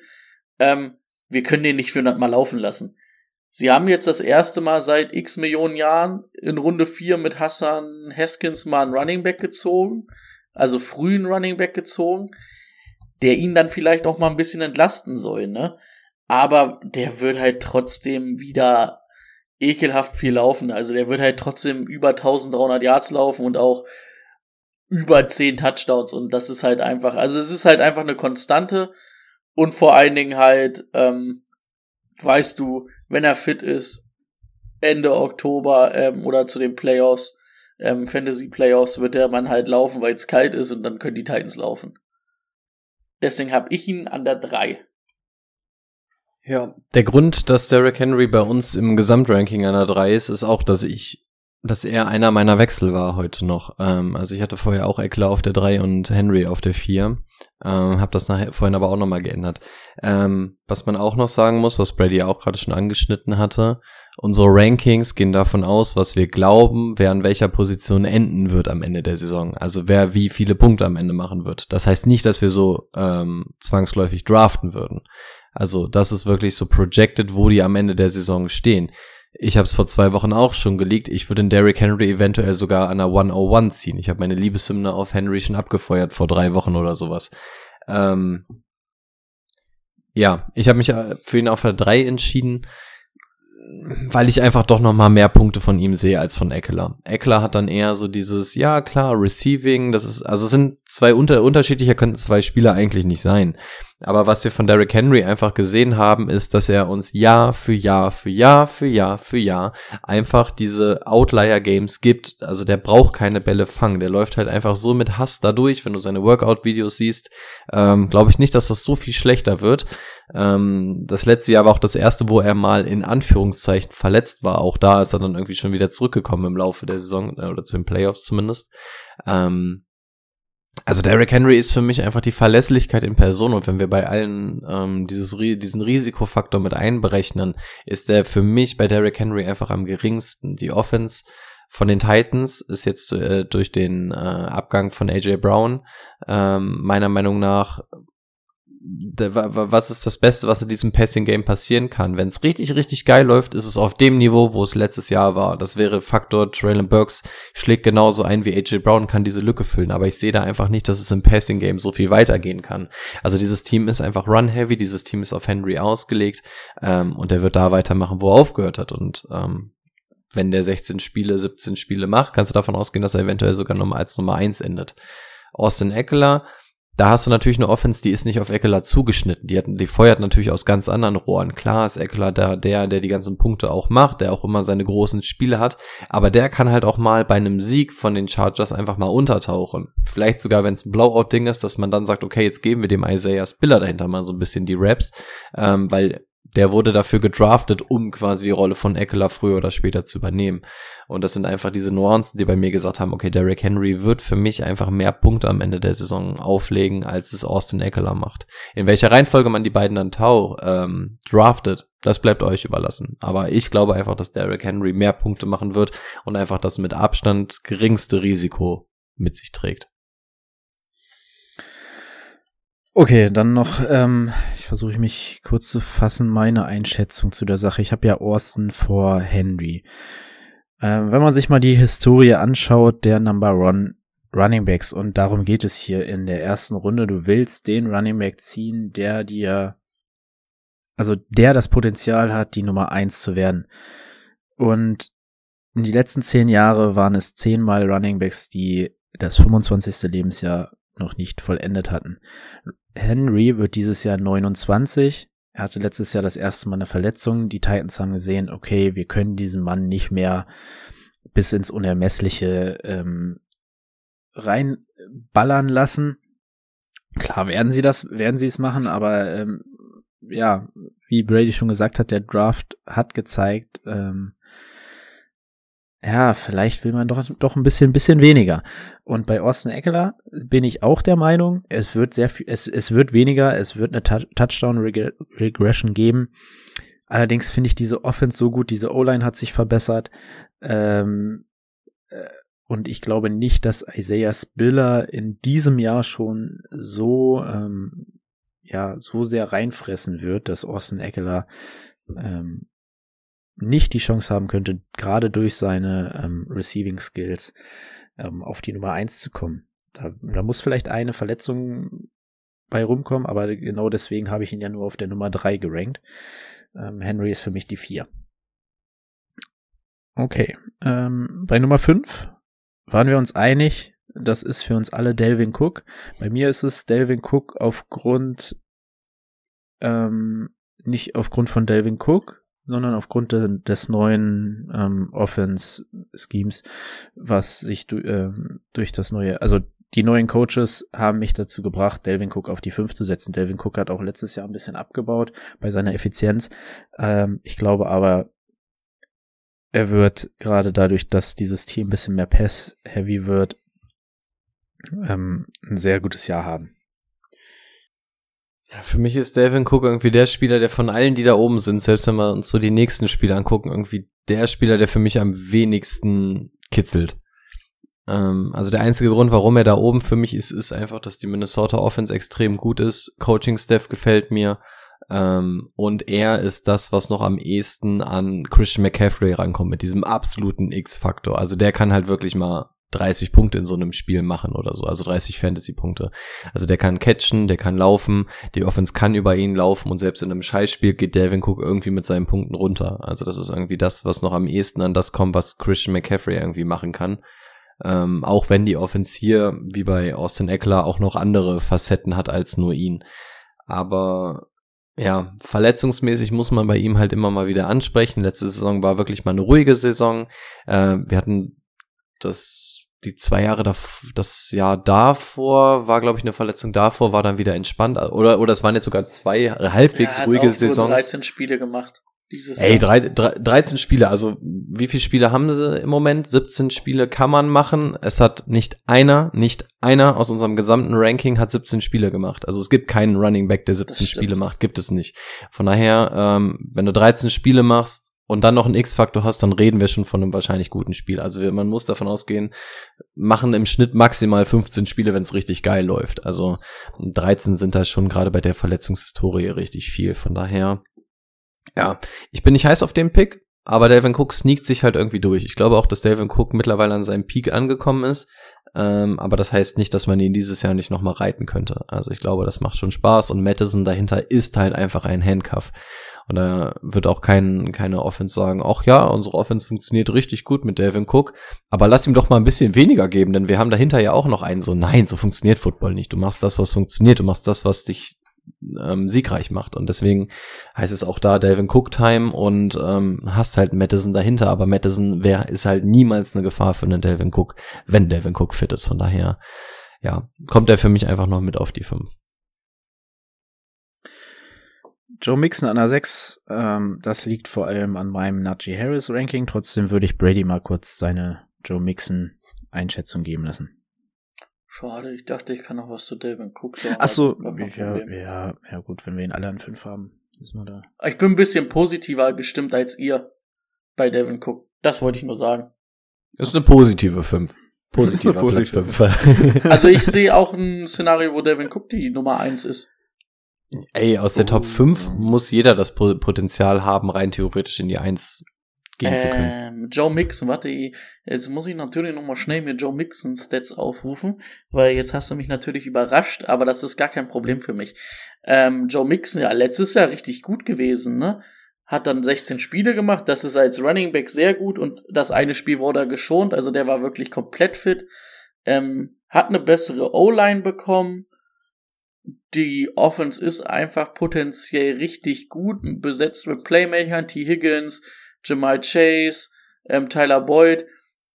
Speaker 2: ähm, wir können den nicht 400 Mal laufen lassen. Sie haben jetzt das erste Mal seit x Millionen Jahren in Runde 4 mit Hassan Haskins mal einen Running Back gezogen. Also frühen Running Back gezogen, der ihn dann vielleicht auch mal ein bisschen entlasten soll, ne? Aber der wird halt trotzdem wieder ekelhaft viel laufen. Also der wird halt trotzdem über 1300 Yards laufen und auch über 10 Touchdowns und das ist halt einfach, also es ist halt einfach eine Konstante und vor allen Dingen halt, ähm, weißt du, wenn er fit ist, Ende Oktober ähm, oder zu den Playoffs, ähm, Fantasy Playoffs, wird der Mann halt laufen, weil es kalt ist und dann können die Titans laufen. Deswegen habe ich ihn an der 3.
Speaker 3: Ja, der Grund, dass Derrick Henry bei uns im Gesamtranking an der 3 ist, ist auch, dass ich, dass er einer meiner Wechsel war heute noch. Ähm, also ich hatte vorher auch Eckler auf der 3 und Henry auf der 4. Ähm, hab das nachher vorhin aber auch nochmal geändert. Ähm, was man auch noch sagen muss, was Brady auch gerade schon angeschnitten hatte, unsere Rankings gehen davon aus, was wir glauben, wer an welcher Position enden wird am Ende der Saison. Also wer wie viele Punkte am Ende machen wird. Das heißt nicht, dass wir so ähm, zwangsläufig draften würden. Also das ist wirklich so projected, wo die am Ende der Saison stehen. Ich habe es vor zwei Wochen auch schon geleakt. Ich würde den Derrick Henry eventuell sogar an der 101 ziehen. Ich habe meine Liebeshymne auf Henry schon abgefeuert vor drei Wochen oder sowas. Ähm, ja, ich habe mich äh, für ihn auf der 3 entschieden weil ich einfach doch noch mal mehr Punkte von ihm sehe als von Eckler. Eckler hat dann eher so dieses, ja klar, Receiving, das ist, also es sind zwei unter, unterschiedlicher könnten zwei Spieler eigentlich nicht sein. Aber was wir von Derrick Henry einfach gesehen haben, ist, dass er uns Jahr für Jahr für Jahr für Jahr für Jahr einfach diese Outlier-Games gibt. Also der braucht keine Bälle fangen. Der läuft halt einfach so mit Hass dadurch. Wenn du seine Workout-Videos siehst, ähm, glaube ich nicht, dass das so viel schlechter wird. Ähm, das letzte Jahr war auch das erste, wo er mal in Anführungszeichen verletzt war. Auch da ist er dann irgendwie schon wieder zurückgekommen im Laufe der Saison äh, oder zu den Playoffs zumindest. Ähm, also Derrick Henry ist für mich einfach die Verlässlichkeit in Person und wenn wir bei allen ähm, dieses, diesen Risikofaktor mit einberechnen, ist der für mich bei Derrick Henry einfach am geringsten. Die Offense von den Titans ist jetzt äh, durch den äh, Abgang von AJ Brown ähm, meiner Meinung nach was ist das Beste, was in diesem Passing-Game passieren kann? Wenn es richtig, richtig geil läuft, ist es auf dem Niveau, wo es letztes Jahr war. Das wäre Faktor, Traylon Burks schlägt genauso ein wie AJ Brown, kann diese Lücke füllen. Aber ich sehe da einfach nicht, dass es im Passing-Game so viel weitergehen kann. Also dieses Team ist einfach run-heavy, dieses Team ist auf Henry ausgelegt ähm, und er wird da weitermachen, wo er aufgehört hat. Und ähm, wenn der 16 Spiele, 17 Spiele macht, kannst du davon ausgehen, dass er eventuell sogar nochmal als Nummer 1 endet. Austin Eckler, da hast du natürlich eine Offense, die ist nicht auf Eckler zugeschnitten. Die, hat, die feuert natürlich aus ganz anderen Rohren. Klar ist Eckler da der, der die ganzen Punkte auch macht, der auch immer seine großen Spiele hat. Aber der kann halt auch mal bei einem Sieg von den Chargers einfach mal untertauchen. Vielleicht sogar, wenn es ein Blowout-Ding ist, dass man dann sagt, okay, jetzt geben wir dem Isaiah Spiller dahinter mal so ein bisschen die Raps. Ähm, weil der wurde dafür gedraftet, um quasi die Rolle von Eckler früher oder später zu übernehmen. Und das sind einfach diese Nuancen, die bei mir gesagt haben, okay, Derrick Henry wird für mich einfach mehr Punkte am Ende der Saison auflegen, als es Austin Eckler macht. In welcher Reihenfolge man die beiden dann tau ähm, draftet, das bleibt euch überlassen. Aber ich glaube einfach, dass Derrick Henry mehr Punkte machen wird und einfach das mit Abstand geringste Risiko mit sich trägt.
Speaker 1: Okay, dann noch, ähm, ich versuche mich kurz zu fassen, meine Einschätzung zu der Sache. Ich habe ja Austin vor Henry. Ähm, wenn man sich mal die Historie anschaut, der Number One Running Backs, und darum geht es hier in der ersten Runde, du willst den Running Back ziehen, der dir, also der das Potenzial hat, die Nummer eins zu werden. Und in die letzten zehn Jahre waren es zehnmal Running Backs, die das 25. Lebensjahr noch nicht vollendet hatten. Henry wird dieses Jahr 29. Er hatte letztes Jahr das erste Mal eine Verletzung. Die Titans haben gesehen, okay, wir können diesen Mann nicht mehr bis ins Unermessliche ähm, reinballern lassen. Klar werden sie das, werden sie es machen, aber ähm, ja, wie Brady schon gesagt hat, der Draft hat gezeigt, ähm, ja, vielleicht will man doch, doch ein bisschen, bisschen weniger. Und bei Austin Eckler bin ich auch der Meinung, es wird sehr viel, es, es wird weniger, es wird eine Touchdown Regression geben. Allerdings finde ich diese Offense so gut, diese O-Line hat sich verbessert. Ähm, äh, und ich glaube nicht, dass Isaiah Spiller in diesem Jahr schon so, ähm, ja, so sehr reinfressen wird, dass Austin Eckler ähm, nicht die Chance haben könnte, gerade durch seine ähm, Receiving Skills ähm, auf die Nummer eins zu kommen. Da, da muss vielleicht eine Verletzung bei rumkommen, aber genau deswegen habe ich ihn ja nur auf der Nummer drei gerankt. Ähm, Henry ist für mich die vier. Okay, ähm, bei Nummer fünf waren wir uns einig, das ist für uns alle Delvin Cook. Bei mir ist es Delvin Cook aufgrund, ähm, nicht aufgrund von Delvin Cook, sondern aufgrund de, des neuen ähm, Offense-Schemes, was sich du, äh, durch das neue, also die neuen Coaches haben mich dazu gebracht, Delvin Cook auf die 5 zu setzen. Delvin Cook hat auch letztes Jahr ein bisschen abgebaut bei seiner Effizienz. Ähm, ich glaube aber, er wird gerade dadurch, dass dieses Team ein bisschen mehr Pass-heavy wird, ähm, ein sehr gutes Jahr haben.
Speaker 3: Ja, für mich ist Delvin Cook irgendwie der Spieler, der von allen, die da oben sind, selbst wenn wir uns so die nächsten Spieler angucken, irgendwie der Spieler, der für mich am wenigsten kitzelt. Ähm, also der einzige Grund, warum er da oben für mich ist, ist einfach, dass die Minnesota Offense extrem gut ist. Coaching-Staff gefällt mir. Ähm, und er ist das, was noch am ehesten an Christian McCaffrey rankommt, mit diesem absoluten X-Faktor. Also der kann halt wirklich mal 30 Punkte in so einem Spiel machen oder so, also 30 Fantasy-Punkte. Also der kann catchen, der kann laufen, die Offense kann über ihn laufen und selbst in einem Scheißspiel geht Devin Cook irgendwie mit seinen Punkten runter. Also das ist irgendwie das, was noch am ehesten an das kommt, was Christian McCaffrey irgendwie machen kann. Ähm, auch wenn die Offense hier, wie bei Austin Eckler, auch noch andere Facetten hat als nur ihn. Aber ja, verletzungsmäßig muss man bei ihm halt immer mal wieder ansprechen. Letzte Saison war wirklich mal eine ruhige Saison. Äh, wir hatten das die zwei Jahre davor, das Jahr davor war, glaube ich, eine Verletzung davor, war dann wieder entspannt. Oder, oder es waren jetzt sogar zwei halbwegs ruhige Saisons.
Speaker 2: 13 Spiele gemacht.
Speaker 3: Dieses Ey, drei, drei, 13 Spiele, also wie viele Spiele haben sie im Moment? 17 Spiele kann man machen. Es hat nicht einer, nicht einer aus unserem gesamten Ranking hat 17 Spiele gemacht. Also es gibt keinen Running Back, der 17 Spiele macht, gibt es nicht. Von daher, ähm, wenn du 13 Spiele machst und dann noch einen X-Faktor hast, dann reden wir schon von einem wahrscheinlich guten Spiel. Also man muss davon ausgehen, machen im Schnitt maximal 15 Spiele, wenn es richtig geil läuft. Also 13 sind da schon gerade bei der Verletzungshistorie richtig viel. Von daher ja, ich bin nicht heiß auf den Pick, aber Delvin Cook sneakt sich halt irgendwie durch. Ich glaube auch, dass Delvin Cook mittlerweile an seinem Peak angekommen ist. Ähm, aber das heißt nicht, dass man ihn dieses Jahr nicht nochmal reiten könnte. Also ich glaube, das macht schon Spaß und Madison dahinter ist halt einfach ein Handcuff. Und da wird auch kein, keine Offense sagen, ach ja, unsere Offense funktioniert richtig gut mit Delvin Cook, aber lass ihm doch mal ein bisschen weniger geben, denn wir haben dahinter ja auch noch einen so, nein, so funktioniert Football nicht. Du machst das, was funktioniert, du machst das, was dich ähm, siegreich macht. Und deswegen heißt es auch da Delvin Cook Time und ähm, hast halt Madison dahinter, aber Madison wär, ist halt niemals eine Gefahr für einen Delvin Cook, wenn Delvin Cook fit ist. Von daher, ja, kommt er für mich einfach noch mit auf die 5.
Speaker 1: Joe Mixon an der 6, ähm, das liegt vor allem an meinem Najee Harris Ranking. Trotzdem würde ich Brady mal kurz seine Joe Mixon Einschätzung geben lassen.
Speaker 2: Schade, ich dachte, ich kann noch was zu Delvin Cook sagen.
Speaker 1: Ach so, ja, ja, ja gut, wenn wir ihn alle an fünf haben, müssen wir da.
Speaker 2: Ich bin ein bisschen positiver gestimmt als ihr bei Devin Cook. Das wollte ich nur sagen.
Speaker 3: Das ist eine positive 5. Positiver
Speaker 1: positive
Speaker 3: Platz (laughs) 5. (laughs)
Speaker 2: also ich sehe auch ein Szenario, wo Devin Cook die Nummer 1 ist.
Speaker 3: Ey, aus der Top 5 muss jeder das Potenzial haben, rein theoretisch in die 1 gehen ähm, zu können.
Speaker 2: Ähm, Joe Mixon, warte, jetzt muss ich natürlich nochmal schnell mir Joe Mixon Stats aufrufen, weil jetzt hast du mich natürlich überrascht, aber das ist gar kein Problem für mich. Ähm, Joe Mixon, ja, letztes Jahr richtig gut gewesen, ne? Hat dann 16 Spiele gemacht, das ist als Running Back sehr gut und das eine Spiel wurde er geschont, also der war wirklich komplett fit. Ähm, hat eine bessere O-Line bekommen. Die Offense ist einfach potenziell richtig gut, besetzt mit Playmakern, T. Higgins, Jamal Chase, ähm, Tyler Boyd.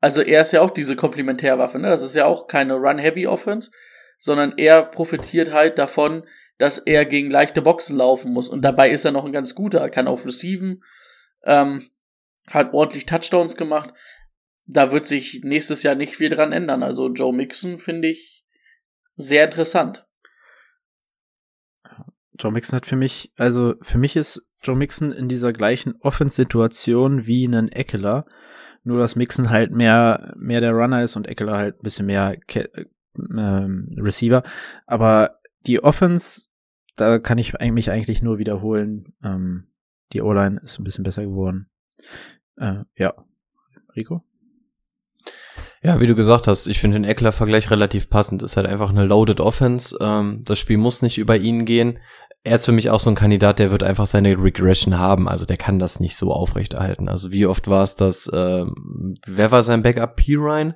Speaker 2: Also er ist ja auch diese Komplementärwaffe, ne? Das ist ja auch keine Run-Heavy-Offense, sondern er profitiert halt davon, dass er gegen leichte Boxen laufen muss. Und dabei ist er noch ein ganz guter. Er kann auf Receiven, ähm, hat ordentlich Touchdowns gemacht. Da wird sich nächstes Jahr nicht viel dran ändern. Also Joe Mixon finde ich sehr interessant.
Speaker 1: Joe Mixon hat für mich, also für mich ist Joe Mixon in dieser gleichen Offense-Situation wie ein Eckler. Nur dass Mixon halt mehr, mehr der Runner ist und Eckler halt ein bisschen mehr Ke ähm, Receiver. Aber die Offense, da kann ich mich eigentlich nur wiederholen. Ähm, die O-Line ist ein bisschen besser geworden. Äh, ja. Rico?
Speaker 3: Ja, wie du gesagt hast, ich finde den Eckler-Vergleich relativ passend. Ist halt einfach eine loaded Offense. Ähm, das Spiel muss nicht über ihn gehen er ist für mich auch so ein Kandidat, der wird einfach seine Regression haben. Also der kann das nicht so aufrechterhalten. Also wie oft war es das, äh, wer war sein Backup? P-Ryan?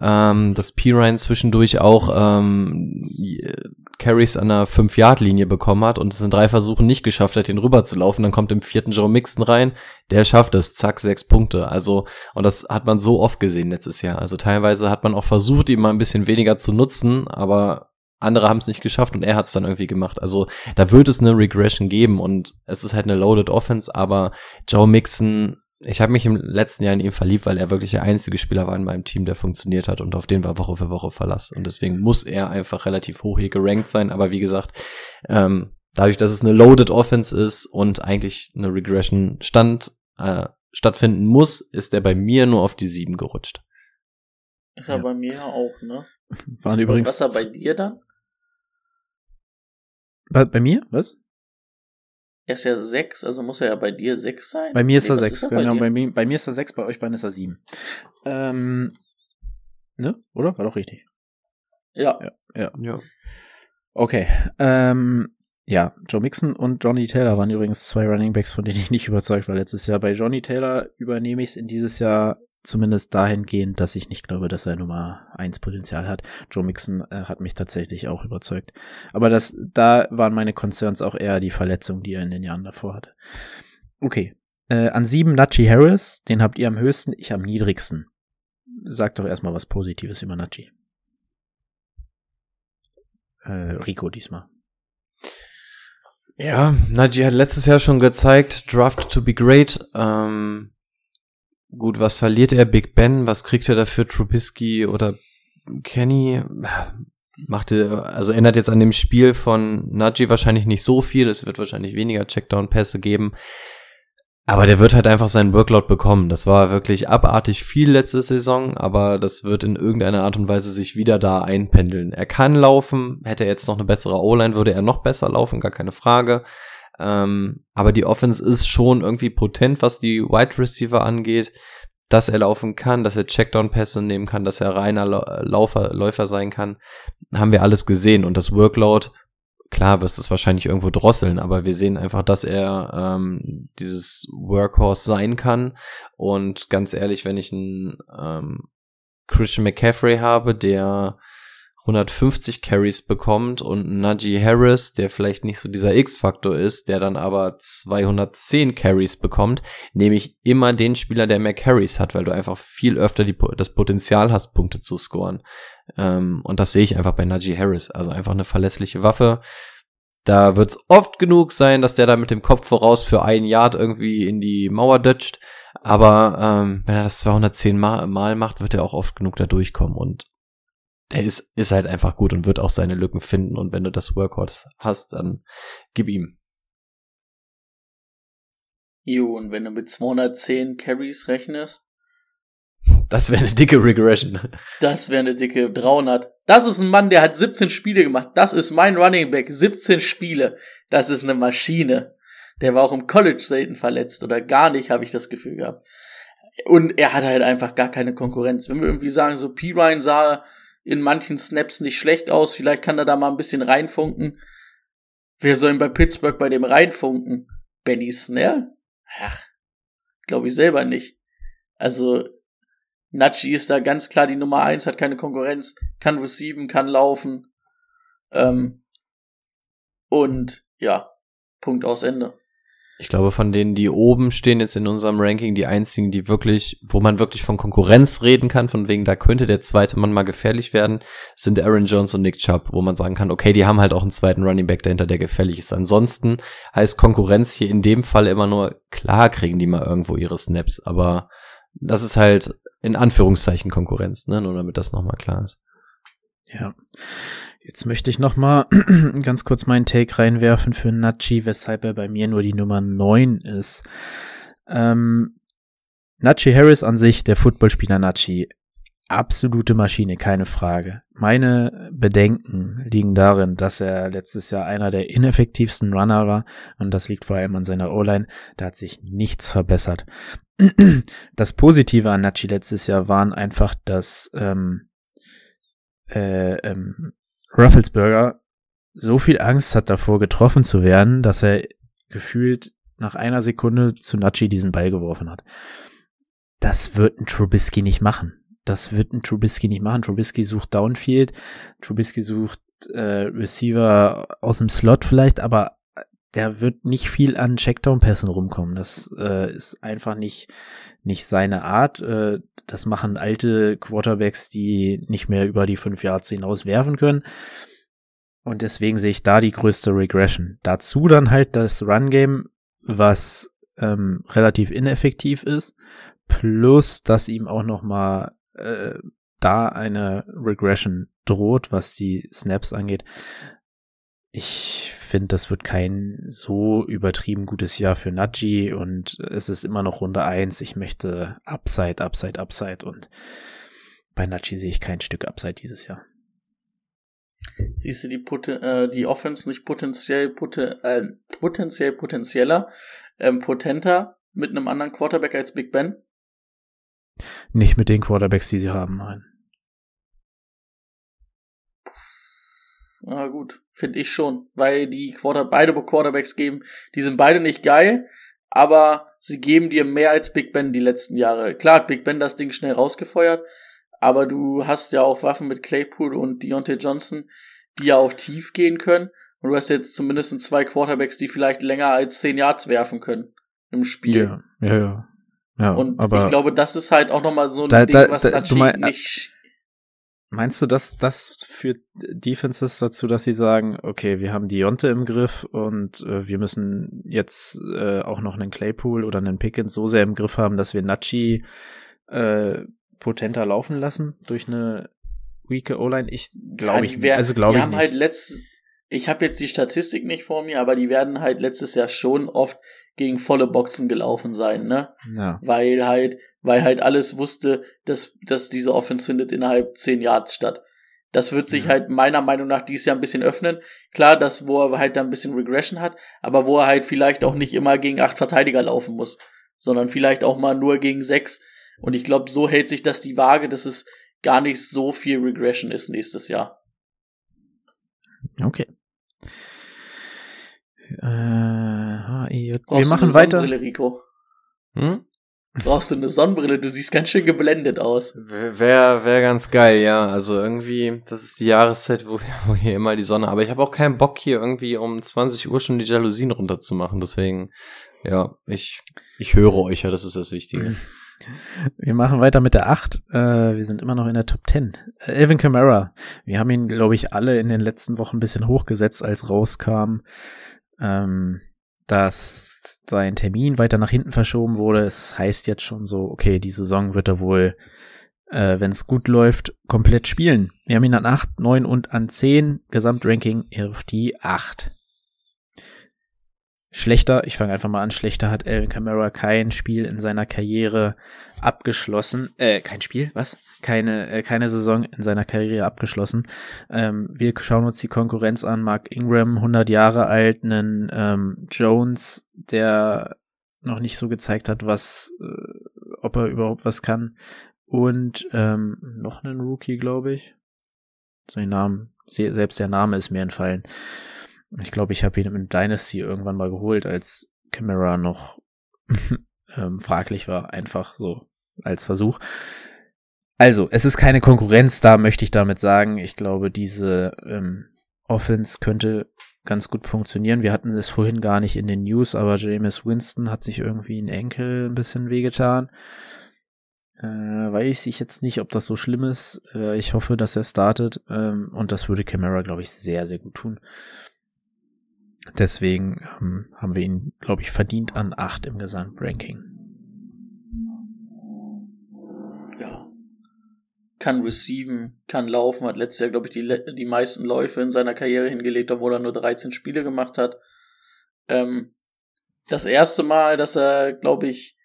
Speaker 3: Ähm, dass P-Ryan zwischendurch auch ähm, Carries an der 5-Yard-Linie bekommen hat und es in drei Versuchen nicht geschafft hat, den rüber zu laufen. Dann kommt im vierten Joe Mixon rein, der schafft es, zack, sechs Punkte. Also, und das hat man so oft gesehen letztes Jahr. Also teilweise hat man auch versucht, ihn mal ein bisschen weniger zu nutzen, aber andere haben es nicht geschafft und er hat es dann irgendwie gemacht. Also da wird es eine Regression geben und es ist halt eine loaded Offense, aber Joe Mixon, ich habe mich im letzten Jahr in ihn verliebt, weil er wirklich der einzige Spieler war in meinem Team, der funktioniert hat und auf den war Woche für Woche Verlass. Und deswegen muss er einfach relativ hoch hier gerankt sein. Aber wie gesagt, ähm, dadurch, dass es eine loaded Offense ist und eigentlich eine Regression stand, äh, stattfinden muss, ist er bei mir nur auf die sieben gerutscht.
Speaker 2: Ist er ja. bei mir auch, ne?
Speaker 1: Waren übrigens.
Speaker 2: Was er bei dir dann?
Speaker 1: Bei, bei mir? Was?
Speaker 2: Er ist ja sechs, also muss er ja bei dir sechs sein.
Speaker 1: Bei mir ist nee, er sechs, ist er genau. Bei, bei, mir, bei mir ist er sechs, bei euch beiden ist er sieben. Ähm, ne? Oder? War doch richtig.
Speaker 2: Ja.
Speaker 1: Ja. ja. ja. Okay. Ähm, ja, Joe Mixon und Johnny Taylor waren übrigens zwei Running Backs, von denen ich nicht überzeugt war letztes Jahr. Bei Johnny Taylor übernehme ich es in dieses Jahr zumindest dahingehend, dass ich nicht glaube, dass er Nummer eins Potenzial hat. Joe Mixon äh, hat mich tatsächlich auch überzeugt. Aber das, da waren meine Concerns auch eher die Verletzung, die er in den Jahren davor hatte. Okay. Äh, an sieben Nachi Harris, den habt ihr am höchsten, ich am niedrigsten. Sagt doch erstmal was Positives über Nachi. Äh, Rico diesmal.
Speaker 3: Ja, Najee hat letztes Jahr schon gezeigt, Draft to be great. Ähm, Gut, was verliert er? Big Ben? Was kriegt er dafür? Trubisky oder Kenny? Machte, also ändert jetzt an dem Spiel von Najee wahrscheinlich nicht so viel. Es wird wahrscheinlich weniger Checkdown-Pässe geben. Aber der wird halt einfach seinen Workload bekommen. Das war wirklich abartig viel letzte Saison, aber das wird in irgendeiner Art und Weise sich wieder da einpendeln. Er kann laufen, hätte er jetzt noch eine bessere O-Line, würde er noch besser laufen, gar keine Frage. Ähm, aber die Offense ist schon irgendwie potent, was die Wide Receiver angeht, dass er laufen kann, dass er Checkdown-Pässe nehmen kann, dass er reiner Laufer, Läufer sein kann. Haben wir alles gesehen. Und das Workload, klar wirst es wahrscheinlich irgendwo drosseln, aber wir sehen einfach, dass er ähm, dieses Workhorse sein kann. Und ganz ehrlich, wenn ich einen ähm, Christian McCaffrey habe, der 150 Carries bekommt und Najee Harris, der vielleicht nicht so dieser X-Faktor ist, der dann aber 210 Carries bekommt, nehme ich immer den Spieler, der mehr Carries hat, weil du einfach viel öfter die, das Potenzial hast, Punkte zu scoren. Ähm, und das sehe ich einfach bei Najee Harris. Also einfach eine verlässliche Waffe. Da wird es oft genug sein, dass der da mit dem Kopf voraus für ein Yard irgendwie in die Mauer dutscht. Aber ähm, wenn er das 210 Mal, Mal macht, wird er auch oft genug da durchkommen. Und der ist, ist halt einfach gut und wird auch seine Lücken finden. Und wenn du das Workhorse hast, dann gib ihm.
Speaker 2: Jo, und wenn du mit 210 Carries rechnest?
Speaker 3: Das wäre eine dicke Regression.
Speaker 2: Das wäre eine dicke 300. Das ist ein Mann, der hat 17 Spiele gemacht. Das ist mein Running Back. 17 Spiele. Das ist eine Maschine. Der war auch im College selten verletzt oder gar nicht, habe ich das Gefühl gehabt. Und er hat halt einfach gar keine Konkurrenz. Wenn wir irgendwie sagen, so P. Ryan sah in manchen Snaps nicht schlecht aus. Vielleicht kann er da mal ein bisschen reinfunken. Wer soll ihn bei Pittsburgh bei dem reinfunken? Benny Snare? Ach, glaube ich selber nicht. Also, Nachi ist da ganz klar die Nummer eins, hat keine Konkurrenz, kann receiven, kann laufen. Ähm, und ja, Punkt aus Ende.
Speaker 3: Ich glaube, von denen, die oben stehen jetzt in unserem Ranking, die einzigen, die wirklich, wo man wirklich von Konkurrenz reden kann, von wegen, da könnte der zweite Mann mal gefährlich werden, sind Aaron Jones und Nick Chubb, wo man sagen kann, okay, die haben halt auch einen zweiten Running Back dahinter, der gefährlich ist. Ansonsten heißt Konkurrenz hier in dem Fall immer nur, klar kriegen die mal irgendwo ihre Snaps, aber das ist halt in Anführungszeichen Konkurrenz, ne, nur damit das nochmal klar ist.
Speaker 1: Ja. Jetzt möchte ich noch mal (clears throat) ganz kurz meinen Take reinwerfen für Nachi, weshalb er bei mir nur die Nummer 9 ist. Ähm, Nachi Harris an sich, der Footballspieler Nachi, absolute Maschine, keine Frage. Meine Bedenken liegen darin, dass er letztes Jahr einer der ineffektivsten Runner war und das liegt vor allem an seiner O-Line. Da hat sich nichts verbessert. (clears throat) Das Positive an Nachi letztes Jahr waren einfach, dass ähm, äh, ähm, Rufflesberger so viel Angst hat davor, getroffen zu werden, dass er gefühlt nach einer Sekunde zu Nachi diesen Ball geworfen hat. Das wird ein Trubisky nicht machen. Das wird ein Trubisky nicht machen. Trubisky sucht Downfield, Trubisky sucht äh, Receiver aus dem Slot vielleicht, aber der wird nicht viel an Checkdown-Pässen rumkommen. Das äh, ist einfach nicht, nicht seine Art. Äh, das machen alte Quarterbacks, die nicht mehr über die fünf Yards hinaus werfen können. Und deswegen sehe ich da die größte Regression. Dazu dann halt das Run-Game, was ähm, relativ ineffektiv ist, plus dass ihm auch noch mal äh, da eine Regression droht, was die Snaps angeht. Ich finde, das wird kein so übertrieben gutes Jahr für Najee und es ist immer noch Runde eins. Ich möchte Upside, Upside, Upside und bei Najee sehe ich kein Stück Upside dieses Jahr.
Speaker 2: Siehst du die, Poten äh, die Offense nicht potenziell, poten äh, potenziell potenzieller, ähm, potenter mit einem anderen Quarterback als Big Ben?
Speaker 1: Nicht mit den Quarterbacks, die sie haben, nein.
Speaker 2: Na gut, finde ich schon, weil die Quarter beide Quarterbacks geben, die sind beide nicht geil, aber sie geben dir mehr als Big Ben die letzten Jahre. Klar hat Big Ben das Ding schnell rausgefeuert, aber du hast ja auch Waffen mit Claypool und Deontay Johnson, die ja auch tief gehen können. Und du hast jetzt zumindest zwei Quarterbacks, die vielleicht länger als zehn Yards werfen können im Spiel.
Speaker 1: Ja, ja, ja. ja
Speaker 2: und
Speaker 1: aber
Speaker 2: ich glaube, das ist halt auch nochmal so ein
Speaker 1: da,
Speaker 2: Ding,
Speaker 1: da,
Speaker 2: was
Speaker 1: da, mein,
Speaker 2: nicht
Speaker 1: Meinst du, dass das führt Defenses dazu, dass sie sagen, okay, wir haben Dionte im Griff und äh, wir müssen jetzt äh, auch noch einen Claypool oder einen Pickens so sehr im Griff haben, dass wir Nachi äh, potenter laufen lassen durch eine weake O-Line? Ich glaube
Speaker 2: ja,
Speaker 1: ich,
Speaker 2: wär,
Speaker 1: also glaube ich
Speaker 2: haben
Speaker 1: nicht.
Speaker 2: halt letzt, ich habe jetzt die Statistik nicht vor mir, aber die werden halt letztes Jahr schon oft gegen volle Boxen gelaufen sein, ne?
Speaker 1: Ja.
Speaker 2: Weil halt, weil halt alles wusste, dass, dass diese Offense findet innerhalb zehn Yards statt. Das wird sich
Speaker 1: Ja.
Speaker 2: halt meiner Meinung nach dieses Jahr ein bisschen öffnen. Klar, das, wo er halt da ein bisschen Regression hat, aber wo er halt vielleicht auch nicht immer gegen acht Verteidiger laufen muss, sondern vielleicht auch mal nur gegen sechs. Und ich glaube, so hält sich das die Waage, dass es gar nicht so viel Regression ist nächstes Jahr.
Speaker 1: Okay. Äh, HIJ. Wir machen weiter.
Speaker 2: Rico?
Speaker 3: Hm?
Speaker 2: Brauchst du eine Sonnenbrille? Du siehst ganz schön geblendet aus.
Speaker 3: Wäre wär ganz geil, ja. Also irgendwie, das ist die Jahreszeit, wo, (laughs) wo hier immer die Sonne, aber ich habe auch keinen Bock hier irgendwie um 20 Uhr schon die Jalousien runterzumachen. Deswegen, ja, ich, ich höre euch ja, das ist das Wichtige. (laughs)
Speaker 1: Wir machen weiter mit der 8. Äh, wir sind immer noch in der Top 10. Äh, Elvin Kamara. Wir haben ihn, glaube ich, alle in den letzten Wochen ein bisschen hochgesetzt, als rauskam, ähm, dass sein Termin weiter nach hinten verschoben wurde. Es heißt jetzt schon so, okay, die Saison wird er wohl, äh, wenn es gut läuft, komplett spielen. Wir haben ihn an 8, 9 und an 10. Gesamtranking die 8. Schlechter, ich fange einfach mal an, schlechter hat Alvin Kamara kein Spiel in seiner Karriere abgeschlossen. Äh, kein Spiel, was? Keine, äh, keine Saison in seiner Karriere abgeschlossen. Ähm, wir schauen uns die Konkurrenz an. Mark Ingram, 100 Jahre alt, einen ähm, Jones, der noch nicht so gezeigt hat, was, äh, ob er überhaupt was kann. Und ähm, noch einen Rookie, glaube ich. Sein Namen, se- selbst der Name ist mir entfallen. Ich glaube, ich habe ihn in Dynasty irgendwann mal geholt, als Camera noch (laughs) ähm, fraglich war, einfach so als Versuch. Also, es ist keine Konkurrenz da, möchte ich damit sagen. Ich glaube, diese ähm, Offense könnte ganz gut funktionieren. Wir hatten es vorhin gar nicht in den News, aber James Winston hat sich irgendwie einen Enkel ein bisschen wehgetan. Äh, weiß ich jetzt nicht, ob das so schlimm ist. Äh, ich hoffe, dass er startet. Ähm, und das würde Camara, glaube ich, sehr, sehr gut tun. Deswegen ähm, haben wir ihn, glaube ich, verdient an 8 im Gesamtranking.
Speaker 2: Ja. Kann receiven, kann laufen, hat letztes Jahr, glaube ich, die, die meisten Läufe in seiner Karriere hingelegt, obwohl er nur 13 Spiele gemacht hat. Ähm, das erste Mal, dass er, glaube ich,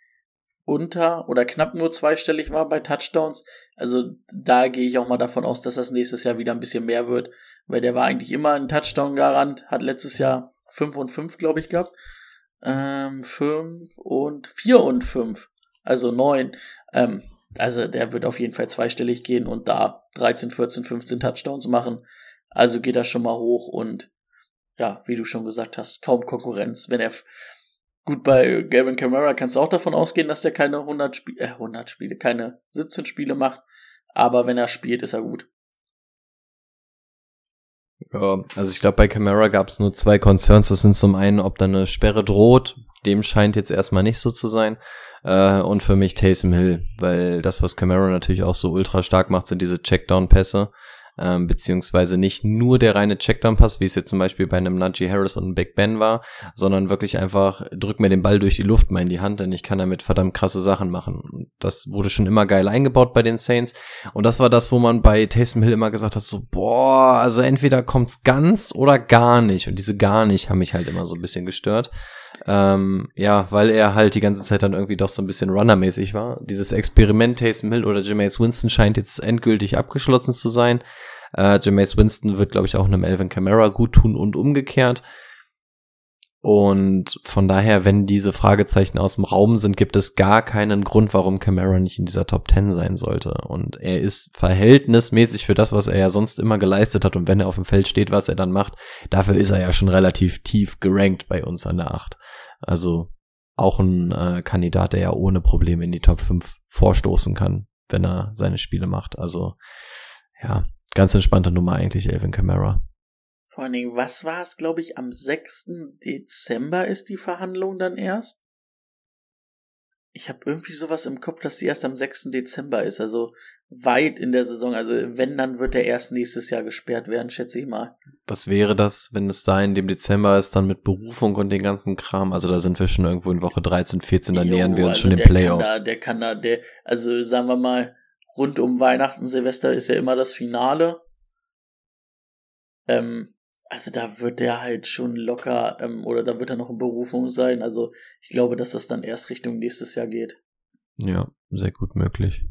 Speaker 2: unter oder knapp nur zweistellig war bei Touchdowns. Also da gehe ich auch mal davon aus, dass das nächstes Jahr wieder ein bisschen mehr wird, weil der war eigentlich immer ein Touchdown-Garant, hat letztes Jahr 5 und 5, glaube ich, gehabt. Ähm, 5 und 4 und 5, also 9. Ähm, also der wird auf jeden Fall zweistellig gehen und da 13, 14, 15 Touchdowns machen. Also geht das schon mal hoch und ja, wie du schon gesagt hast, kaum Konkurrenz. Wenn er Gut, bei Gavin Kamara kannst du auch davon ausgehen, dass der keine 100 Spiele, äh, 100 Spiele, keine 17 Spiele macht. Aber wenn er spielt, ist er gut.
Speaker 3: Ja, also ich glaube, bei Camara gab es nur zwei Concerns. Das sind zum einen, ob da eine Sperre droht. Dem scheint jetzt erstmal nicht so zu sein. Äh, und für mich Taysom Hill, weil das, was Camara natürlich auch so ultra stark macht, sind diese Checkdown-Pässe ähm, beziehungsweise nicht nur der reine Checkdown-Pass, wie es jetzt zum Beispiel bei einem Najee Harris und Big Ben war, sondern wirklich einfach, drück mir den Ball durch die Luft mal in die Hand, denn ich kann damit verdammt krasse Sachen machen. Das wurde schon immer geil eingebaut bei den Saints und das war das, wo man bei Taysom Hill immer gesagt hat, so, boah, also entweder kommt's ganz oder gar nicht und diese gar nicht haben mich halt immer so ein bisschen gestört. Ähm, ja, weil er halt die ganze Zeit dann irgendwie doch so ein bisschen runnermäßig war. Dieses Experiment Taysom Hill oder Jameis Winston scheint jetzt endgültig abgeschlossen zu sein. Äh, Jameis Winston wird, glaube ich, auch einem Elvin Kamara gut tun und umgekehrt. Und von daher, wenn diese Fragezeichen aus dem Raum sind, gibt es gar keinen Grund, warum Camara nicht in dieser Top 10 sein sollte. Und er ist verhältnismäßig für das, was er ja sonst immer geleistet hat und wenn er auf dem Feld steht, was er dann macht, dafür ist er ja schon relativ tief gerankt bei uns an der 8. Also auch ein äh, Kandidat, der ja ohne Probleme in die Top 5 vorstoßen kann, wenn er seine Spiele macht. Also ja, ganz entspannte Nummer eigentlich, Elvin Kamara.
Speaker 2: Vor allen Dingen, was war es, glaube ich, am 6. Dezember ist die Verhandlung dann erst? Ich habe irgendwie sowas im Kopf, dass die erst am 6. Dezember ist, also weit in der Saison. Also wenn, dann wird der erst nächstes Jahr gesperrt werden, schätze ich mal.
Speaker 3: Was wäre das, wenn es da in dem Dezember ist, dann mit Berufung und den ganzen Kram? Also da sind wir schon irgendwo in Woche 13, 14, da jo, nähern wir uns also schon den Playoffs.
Speaker 2: Kann da, der kann da, der, also sagen wir mal, rund um Weihnachten, Silvester ist ja immer das Finale. Ähm, also da wird der halt schon locker, ähm, oder da wird er noch in Berufung sein. Also ich glaube, dass das dann erst Richtung nächstes Jahr geht.
Speaker 3: Ja, sehr gut möglich.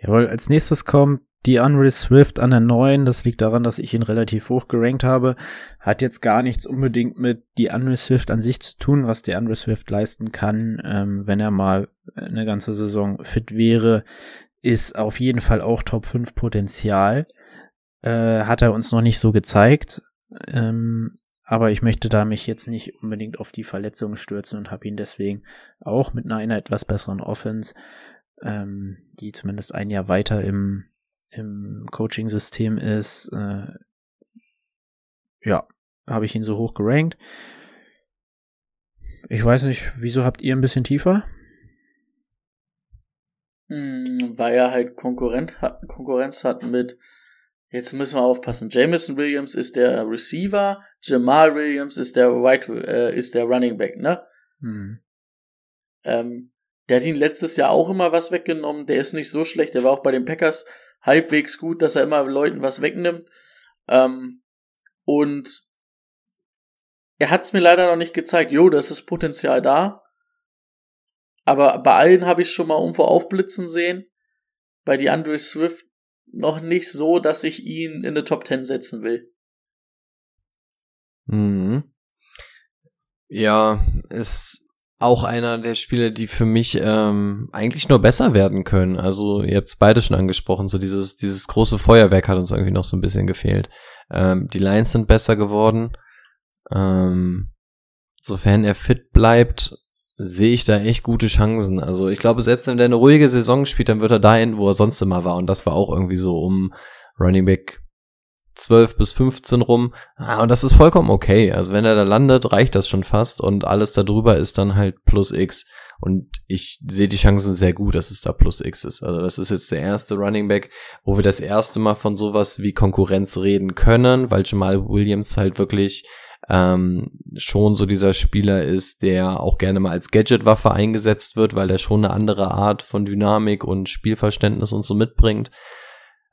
Speaker 1: Jawohl, als nächstes kommt die Unreal Swift an der 9. Das liegt daran, dass ich ihn relativ hoch gerankt habe. Hat jetzt gar nichts unbedingt mit die Unreal Swift an sich zu tun, was der Unreal Swift leisten kann, ähm, wenn er mal eine ganze Saison fit wäre, ist auf jeden Fall auch Top 5 Potenzial äh, hat er uns noch nicht so gezeigt. Ähm, aber ich möchte da mich jetzt nicht unbedingt auf die Verletzungen stürzen und habe ihn deswegen auch mit einer, einer etwas besseren Offense, ähm, die zumindest ein Jahr weiter im, im Coaching-System ist, äh, ja, habe ich ihn so hoch gerankt. Ich weiß nicht, wieso habt ihr ein bisschen tiefer?
Speaker 2: Hm, weil er halt Konkurrent hat, Konkurrenz hat mit Jetzt müssen wir aufpassen. Jameson Williams ist der Receiver, Jamal Williams ist der White, äh, ist der Running Back, ne? Hm. Ähm, der hat ihn letztes Jahr auch immer was weggenommen. Der ist nicht so schlecht. Der war auch bei den Packers halbwegs gut, dass er immer Leuten was wegnimmt. Ähm, und er hat es mir leider noch nicht gezeigt. Jo, das ist Potenzial da. Aber bei allen habe ich schon mal irgendwo aufblitzen sehen. Bei die Andre Swift noch nicht so, dass ich ihn in eine Top 10 setzen will.
Speaker 3: Mhm. Ja, ist auch einer der Spiele, die für mich ähm, eigentlich nur besser werden können. Also ihr habt es beide schon angesprochen, so dieses dieses große Feuerwerk hat uns irgendwie noch so ein bisschen gefehlt. Ähm, die Lions sind besser geworden. Ähm, sofern er fit bleibt, sehe ich da echt gute Chancen. Also ich glaube, selbst wenn er eine ruhige Saison spielt, dann wird er dahin, wo er sonst immer war. Und das war auch irgendwie so um Running Back 12 bis 15 rum. Ah, und das ist vollkommen okay. Also wenn er da landet, reicht das schon fast und alles darüber ist dann halt plus X. Und ich sehe die Chancen sehr gut, dass es da plus X ist. Also das ist jetzt der erste Running Back, wo wir das erste Mal von sowas wie Konkurrenz reden können, weil Jamal Williams halt wirklich ähm, schon so dieser Spieler ist, der auch gerne mal als Gadget-Waffe eingesetzt wird, weil er schon eine andere Art von Dynamik und Spielverständnis und so mitbringt.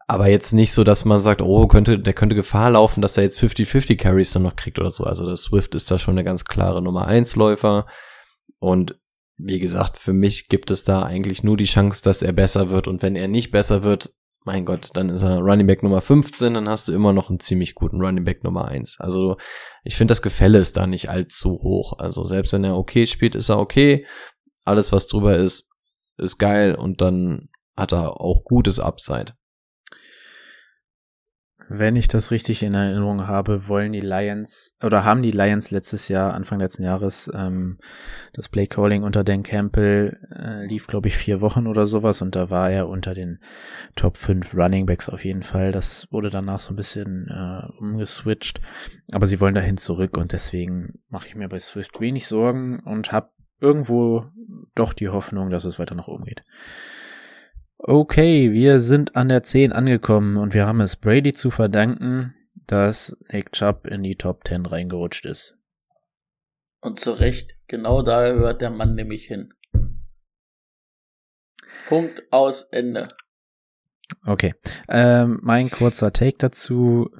Speaker 3: Aber jetzt nicht so, dass man sagt, oh, könnte, der könnte Gefahr laufen, dass er jetzt 50-50 Carries dann noch kriegt oder so. Also der Swift ist da schon eine ganz klare Nummer 1 Läufer. Und wie gesagt, für mich gibt es da eigentlich nur die Chance, dass er besser wird. Und wenn er nicht besser wird, mein Gott, dann ist er Running Back Nummer 15, dann hast du immer noch einen ziemlich guten Running Back Nummer 1. Also ich finde, das Gefälle ist da nicht allzu hoch. Also selbst wenn er okay spielt, ist er okay. Alles, was drüber ist, ist geil und dann hat er auch gutes Upside.
Speaker 1: Wenn ich das richtig in Erinnerung habe, wollen die Lions oder haben die Lions letztes Jahr, Anfang letzten Jahres, ähm, das Play Calling unter Dan Campbell äh, lief, glaube ich, vier Wochen oder sowas und da war er unter den Top 5 Running Backs auf jeden Fall. Das wurde danach so ein bisschen äh, umgeswitcht, aber sie wollen dahin zurück und deswegen mache ich mir bei Swift wenig Sorgen und habe irgendwo doch die Hoffnung, dass es weiter nach oben geht. Okay, wir sind an der 10 angekommen und wir haben es Brady zu verdanken, dass Nick Chubb in die Top 10 reingerutscht ist.
Speaker 2: Und zu Recht, genau da hört der Mann nämlich hin. Punkt aus Ende.
Speaker 1: Okay, ähm, mein kurzer Take dazu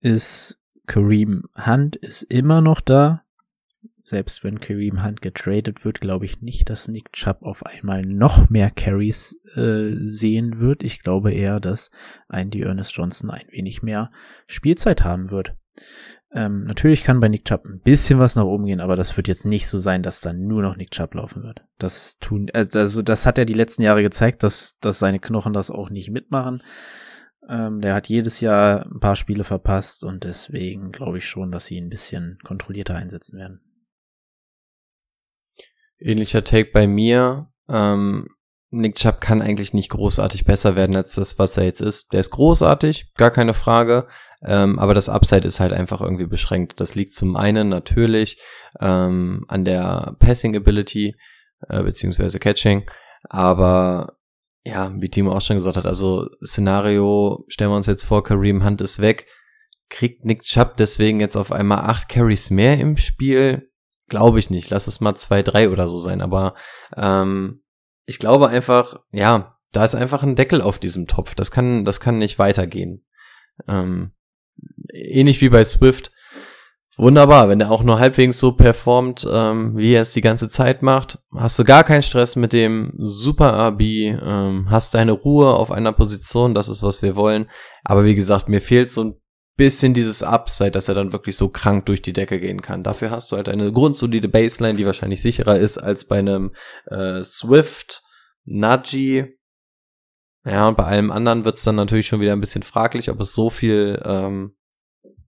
Speaker 1: ist, Kareem Hunt ist immer noch da selbst wenn Kareem Hunt getradet wird, glaube ich nicht, dass Nick Chubb auf einmal noch mehr Carries äh, sehen wird. Ich glaube eher, dass ein die Ernest Johnson ein wenig mehr Spielzeit haben wird. Ähm, natürlich kann bei Nick Chubb ein bisschen was nach oben gehen, aber das wird jetzt nicht so sein, dass dann nur noch Nick Chubb laufen wird. Das tun, also das hat er die letzten Jahre gezeigt, dass, dass seine Knochen das auch nicht mitmachen. Ähm, der hat jedes Jahr ein paar Spiele verpasst und deswegen glaube ich schon, dass sie ihn ein bisschen kontrollierter einsetzen werden.
Speaker 3: Ähnlicher Take bei mir. Ähm, Nick Chubb kann eigentlich nicht großartig besser werden als das, was er jetzt ist. Der ist großartig, gar keine Frage. Ähm, aber das Upside ist halt einfach irgendwie beschränkt. Das liegt zum einen natürlich ähm, an der Passing Ability äh, beziehungsweise Catching. Aber ja, wie Timo auch schon gesagt hat, also Szenario, stellen wir uns jetzt vor, Kareem Hunt ist weg. Kriegt Nick Chubb deswegen jetzt auf einmal acht Carries mehr im Spiel? Glaube ich nicht. Lass es mal zwei, drei oder so sein. Aber ähm, ich glaube einfach, ja, da ist einfach ein Deckel auf diesem Topf. Das kann, das kann nicht weitergehen. Ähm, ähnlich wie bei Swift. Wunderbar, wenn er auch nur halbwegs so performt, ähm, wie er es die ganze Zeit macht, hast du gar keinen Stress mit dem Super AB, ähm, hast deine Ruhe auf einer Position, das ist, was wir wollen. Aber wie gesagt, mir fehlt so ein bisschen dieses Upside, dass er dann wirklich so krank durch die Decke gehen kann. Dafür hast du halt eine grundsolide Baseline, die wahrscheinlich sicherer ist als bei einem äh, Swift, Nudgy. Ja, und bei allem anderen wird's dann natürlich schon wieder ein bisschen fraglich, ob es so viel ähm,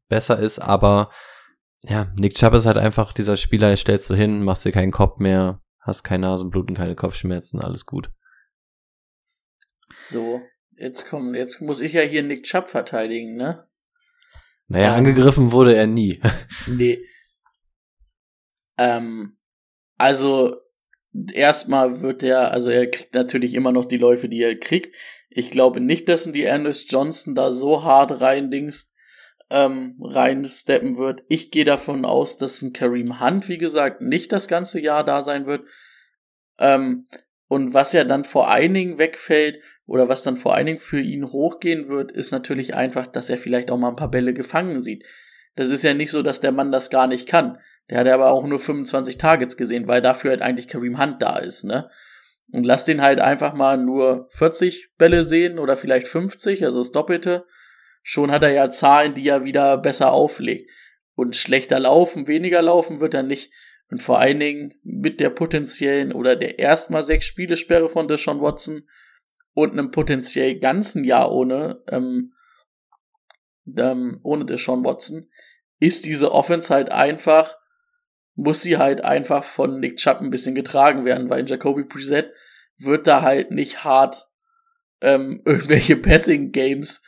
Speaker 3: besser ist, aber ja, Nick Chubb ist halt einfach dieser Spieler, der stellst du hin, machst dir keinen Kopf mehr, hast kein Nasenbluten, keine Kopfschmerzen, alles gut.
Speaker 2: So, jetzt kommen, jetzt muss ich ja hier Nick Chubb verteidigen, ne?
Speaker 3: Naja, ähm, angegriffen wurde er nie. (laughs)
Speaker 2: nee. Ähm, also, erstmal wird er, also er kriegt natürlich immer noch die Läufe, die er kriegt. Ich glaube nicht, dass die Ernest Johnson da so hart reindingst, ähm, reinsteppen wird. Ich gehe davon aus, dass ein Kareem Hunt, wie gesagt, nicht das ganze Jahr da sein wird. Ähm, und was ja dann vor allen Dingen wegfällt, oder was dann vor allen Dingen für ihn hochgehen wird, ist natürlich einfach, dass er vielleicht auch mal ein paar Bälle gefangen sieht. Das ist ja nicht so, dass der Mann das gar nicht kann. Der hat aber auch nur 25 Targets gesehen, weil dafür halt eigentlich Kareem Hunt da ist, ne? Und lass den halt einfach mal nur 40 Bälle sehen oder vielleicht 50, also das Doppelte. Schon hat er ja Zahlen, die er wieder besser auflegt. Und schlechter laufen, weniger laufen wird er nicht. Und vor allen Dingen mit der potenziellen oder der erstmal sechs Spielesperre von Deshaun Watson und einem potenziell ganzen Jahr ohne, ähm, ähm, ohne Deshaun Watson, ist diese Offense halt einfach, muss sie halt einfach von Nick Chubb ein bisschen getragen werden, weil Jacoby Preset wird da halt nicht hart ähm, (laughs) irgendwelche Passing Games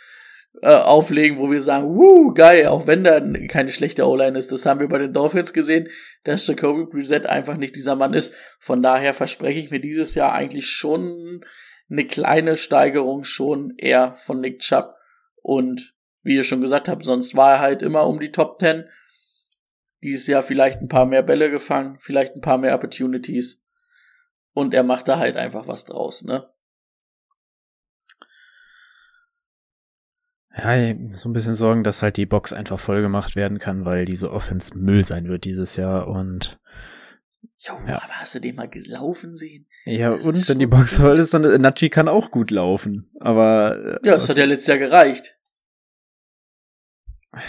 Speaker 2: äh, auflegen, wo wir sagen, wuh, geil, auch wenn da keine schlechte O-Line ist. Das haben wir bei den Dolphins gesehen, dass Jacoby Brissett einfach nicht dieser Mann ist. Von daher verspreche ich mir dieses Jahr eigentlich schon eine kleine Steigerung schon eher von Nick Chubb. Und wie ihr schon gesagt habt, sonst war er halt immer um die Top 10. Dieses Jahr vielleicht ein paar mehr Bälle gefangen, vielleicht ein paar mehr Opportunities. Und er macht da halt einfach was draus, ne?
Speaker 1: Ja, so ein bisschen sorgen, dass halt die Box einfach voll gemacht werden kann, weil diese Offense Müll sein wird dieses Jahr und
Speaker 2: Ja. aber hast du den mal gelaufen sehen?
Speaker 1: Ja, das und wenn die Box voll ist, dann Nachi kann auch gut laufen. Aber.
Speaker 2: Äh, ja, das hat ja letztes Jahr gereicht. (sighs)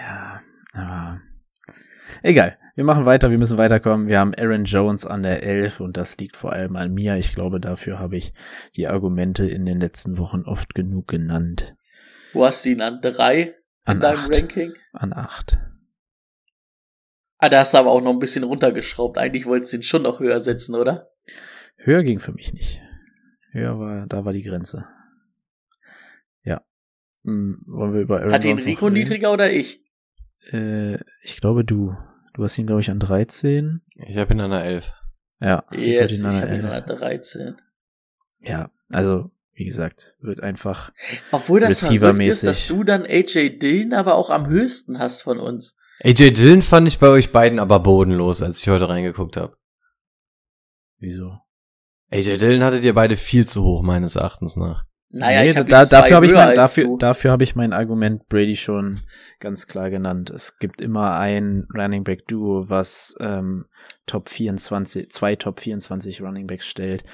Speaker 1: Ja, aber. Egal. Wir machen weiter, wir müssen weiterkommen. Wir haben Aaron Jones an der 11 und das liegt vor allem an mir. Ich glaube, dafür habe ich die Argumente in den letzten Wochen oft genug genannt.
Speaker 2: Wo hast du ihn an drei
Speaker 1: an
Speaker 2: in deinem
Speaker 1: acht.
Speaker 2: Ranking?
Speaker 1: An acht.
Speaker 2: Ah, da hast du aber auch noch ein bisschen runtergeschraubt. Eigentlich wolltest du ihn schon noch höher setzen, oder?
Speaker 1: Höher ging für mich nicht. Höher war, da war die Grenze. Ja. Hm, wollen wir über Aaron
Speaker 2: Hat ihn Rico niedriger oder ich?
Speaker 1: Äh, ich glaube du. Du hast ihn, glaube ich, an 13.
Speaker 3: Ich habe ihn an der 11.
Speaker 1: Ja.
Speaker 2: Yes, ich
Speaker 1: ihn an der
Speaker 2: habe ihn
Speaker 1: 11.
Speaker 2: an der 13.
Speaker 1: Ja, also, wie gesagt, wird einfach
Speaker 2: Obwohl das verrückt ist,
Speaker 1: receivermäßig.
Speaker 2: dass du dann AJ Dillon aber auch am höchsten hast von uns.
Speaker 3: AJ Dillon fand ich bei euch beiden aber bodenlos, als ich heute reingeguckt habe.
Speaker 1: Wieso?
Speaker 3: AJ Dillon hattet ihr beide viel zu hoch, meines Erachtens nach.
Speaker 2: Naja,
Speaker 1: Nee,
Speaker 2: ich hab
Speaker 1: da, dafür habe ich mein, dafür, dafür habe ich mein Argument Brady schon ganz klar genannt. Es gibt immer ein Running Back Duo, was ähm, Top 24, zwei Top 24 Running Backs stellt,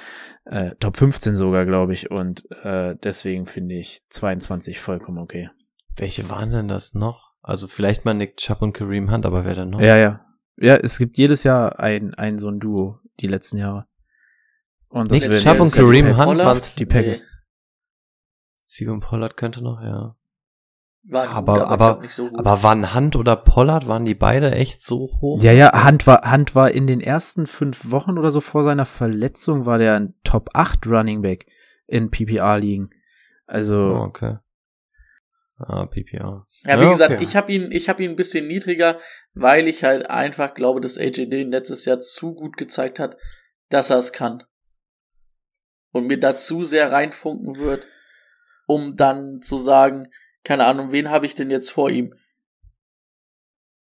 Speaker 1: äh, Top 15 sogar, glaube ich, und äh, deswegen finde ich 22 vollkommen okay.
Speaker 3: Welche waren denn das noch? Also vielleicht mal Nick Chubb und Kareem Hunt, aber wer denn noch?
Speaker 1: Ja, ja. Ja, es gibt jedes Jahr ein, ein so ein Duo, die letzten Jahre. Und
Speaker 3: Nick
Speaker 1: werden
Speaker 3: Chubb und Kareem Hunt waren's?
Speaker 1: Die Packers.
Speaker 2: Nee,
Speaker 3: Sigo und Pollard könnte noch, ja.
Speaker 2: waren gut,
Speaker 3: Aber,
Speaker 2: ich
Speaker 3: aber,
Speaker 2: nicht so gut.
Speaker 3: aber waren Hunt oder Pollard, waren die beide echt so hoch?
Speaker 1: Ja, ja, Hunt war, Hunt war in den ersten fünf Wochen oder so vor seiner Verletzung war der ein Top 8 Running Back in PPR-Ligen. Also,
Speaker 3: Oh, okay. Ah, PPR.
Speaker 2: Ja, wie
Speaker 3: Ja,
Speaker 2: gesagt,
Speaker 3: okay.
Speaker 2: ich habe ihn, ich habe ihn ein bisschen niedriger, weil ich halt einfach glaube, dass AJ Dillon letztes Jahr zu gut gezeigt hat, dass er es kann. Und mir dazu sehr reinfunken wird, um dann zu sagen, keine Ahnung, wen habe ich denn jetzt vor ihm?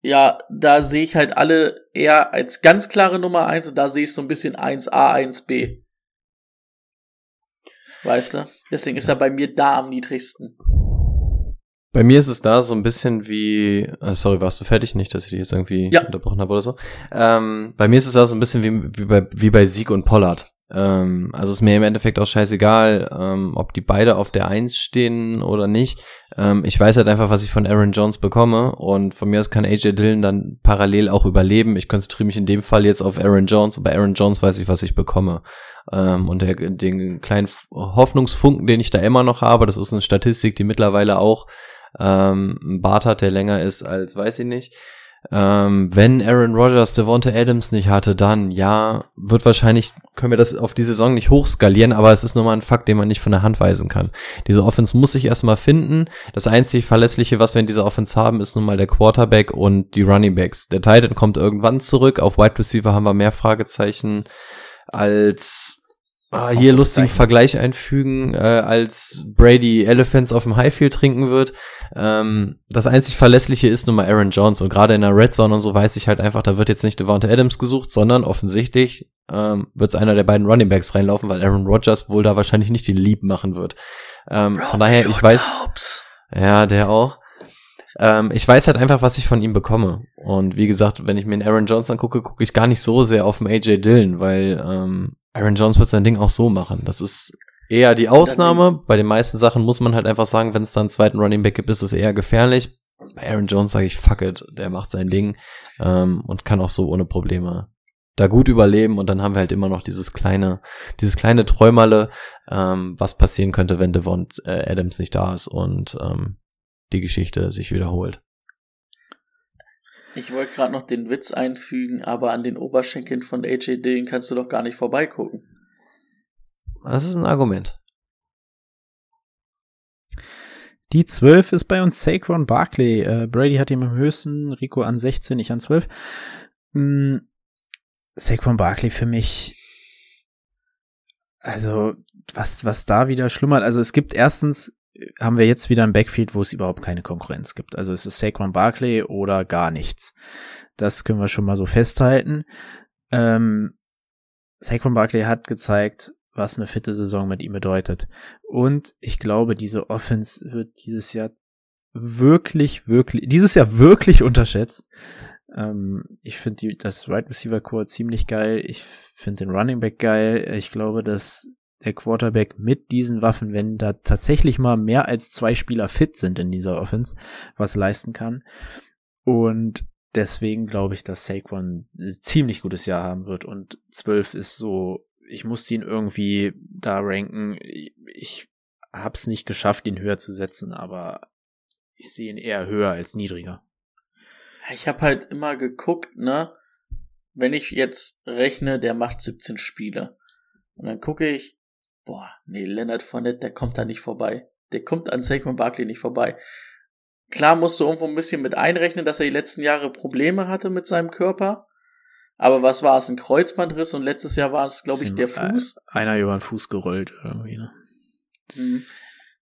Speaker 2: Ja, da sehe ich halt alle eher als ganz klare Nummer eins und da sehe ich so ein bisschen 1a, 1b. Weißt du? Deswegen ist er bei mir da am niedrigsten.
Speaker 3: Bei mir ist es da so ein bisschen wie, äh, sorry, warst du fertig? Nicht, dass ich dich jetzt irgendwie
Speaker 2: Ja.
Speaker 3: unterbrochen habe oder so. Ähm, bei mir ist es da so ein bisschen wie, wie, bei, wie bei Sieg und Pollard. Ähm, also ist mir im Endeffekt auch scheißegal, ähm, ob die beide auf der Eins stehen oder nicht. Ähm, ich weiß halt einfach, was ich von Aaron Jones bekomme und von mir aus kann AJ Dillon dann parallel auch überleben. Ich konzentriere mich in dem Fall jetzt auf Aaron Jones und bei Aaron Jones weiß ich, was ich bekomme. Ähm, und der, den kleinen Hoffnungsfunken, den ich da immer noch habe, das ist eine Statistik, die mittlerweile auch ähm, einen Bart hat, der länger ist als, weiß ich nicht. Ähm, wenn Aaron Rodgers Devonta Adams nicht hatte, dann ja, wird wahrscheinlich, können wir das auf die Saison nicht hochskalieren, aber es ist nur mal ein Fakt, den man nicht von der Hand weisen kann. Diese Offense muss sich erstmal finden. Das einzig Verlässliche, was wir in dieser Offense haben, ist nun mal der Quarterback und die Running Backs. Der Titan kommt irgendwann zurück. Auf Wide Receiver haben wir mehr Fragezeichen als Ah, hier lustigen Vergleich einfügen, äh, als Brady Elephants auf dem Highfield trinken wird. Ähm, das einzig Verlässliche ist nun mal Aaron Jones und gerade in der Red Zone und so weiß ich halt einfach, da wird jetzt nicht Devonta Adams gesucht, sondern offensichtlich ähm, wird es einer der beiden Running Backs reinlaufen, weil Aaron Rodgers wohl da wahrscheinlich nicht die Lieb machen wird. Ähm, von daher, ich weiß, ja, der auch. Ähm, ich weiß halt einfach, was ich von ihm bekomme. Und wie gesagt, wenn ich mir einen Aaron Jones angucke, gucke ich gar nicht so sehr auf den AJ Dillon, weil ähm, Aaron Jones wird sein Ding auch so machen. Das ist eher die Ausnahme. Bei den meisten Sachen muss man halt einfach sagen, wenn es dann einen zweiten Running Back gibt, ist es eher gefährlich. Bei Aaron Jones sage ich, fuck it, der macht sein Ding ähm, und kann auch so ohne Probleme da gut überleben und dann haben wir halt immer noch dieses kleine, dieses kleine Träumerle, ähm, was passieren könnte, wenn Devon äh, Adams nicht da ist und ähm, die Geschichte sich wiederholt.
Speaker 2: Ich wollte gerade noch den Witz einfügen, aber an den Oberschenkeln von AJ Dillon kannst du doch gar nicht vorbeigucken.
Speaker 3: Das ist ein Argument.
Speaker 1: Die 12 ist bei uns Saquon Barkley. Äh, Brady hat ihn am höchsten, Rico an 16, ich an 12. Hm, Saquon Barkley für mich, also was, was da wieder schlummert. Also es gibt erstens, haben wir jetzt wieder ein Backfield, wo es überhaupt keine Konkurrenz gibt. Also es ist Saquon Barkley oder gar nichts. Das können wir schon mal so festhalten. Ähm, Saquon Barkley hat gezeigt, was eine fitte Saison mit ihm bedeutet. Und ich glaube, diese Offense wird dieses Jahr wirklich, wirklich, dieses Jahr wirklich unterschätzt. Ähm, ich finde das Right Receiver Core ziemlich geil. Ich finde den Running Back geil. Ich glaube, dass der Quarterback mit diesen Waffen, wenn da tatsächlich mal mehr als zwei Spieler fit sind in dieser Offense, was leisten kann. Und deswegen glaube ich, dass Saquon ein ziemlich gutes Jahr haben wird und 12 ist so, ich musste ihn irgendwie da ranken. Ich hab's nicht geschafft, ihn höher zu setzen, aber ich sehe ihn eher höher als niedriger.
Speaker 2: Ich habe halt immer geguckt, ne, wenn ich jetzt rechne, der macht 17 Spiele. Und dann gucke ich, boah, nee, Leonard Fournette, der kommt da nicht vorbei. Der kommt an Saquon Barkley nicht vorbei. Klar musst du irgendwo ein bisschen mit einrechnen, dass er die letzten Jahre Probleme hatte mit seinem Körper. Aber was war es? Ein Kreuzbandriss und letztes Jahr war es, glaube ich, der Fuß.
Speaker 1: Einer über den Fuß gerollt irgendwie, ne?
Speaker 2: Mhm.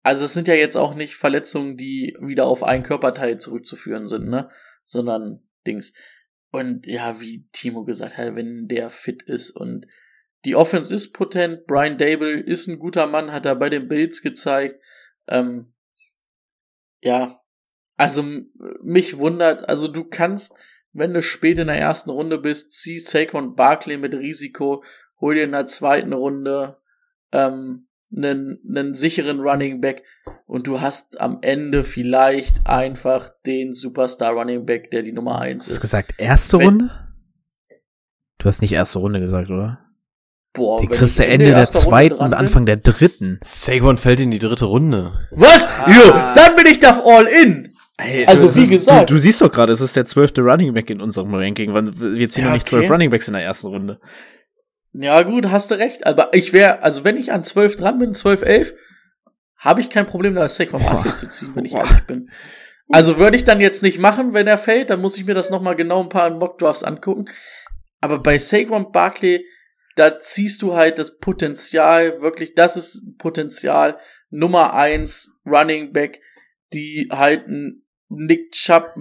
Speaker 2: Also es sind ja jetzt auch nicht Verletzungen, die wieder auf einen Körperteil zurückzuführen sind, ne? Sondern Dings. Und ja, wie Timo gesagt hat, wenn der fit ist und die Offense ist potent, Brian Dable ist ein guter Mann, hat er bei den Bills gezeigt. Ähm, ja, also mich wundert, also du kannst, wenn du spät in der ersten Runde bist, zieh Saquon Barkley mit Risiko, hol dir in der zweiten Runde ähm, einen, einen sicheren Running Back und du hast am Ende vielleicht einfach den Superstar Running Back, der die Nummer eins ist.
Speaker 1: Hast du gesagt erste wenn, Runde? Du hast nicht erste Runde gesagt, oder?
Speaker 2: Boah,
Speaker 1: die kriegst du Ende, Ende der zweiten und Anfang der dritten.
Speaker 3: Saquon fällt in die dritte Runde.
Speaker 2: Was? Ah. Jo, dann bin ich doch all in.
Speaker 1: Hey, also wie ist, gesagt. Du, du, siehst doch gerade, es ist der zwölfte Running Back in unserem Ranking. Wir ziehen ja, noch nicht zwölf okay. Running Backs in der ersten Runde.
Speaker 2: Ja gut, hast du recht. Aber ich wäre, also wenn ich an zwölf dran bin, zwölf, elf, habe ich kein Problem, da Saquon Barkley zu ziehen, wenn ich ehrlich bin. Also würde ich dann jetzt nicht machen, wenn er fällt, dann muss ich mir das nochmal genau ein paar Mock Drafts angucken. Aber bei Saquon Barkley, da ziehst du halt das Potenzial, wirklich, das ist Potenzial Nummer eins Running Back, die halt Nick Chubb,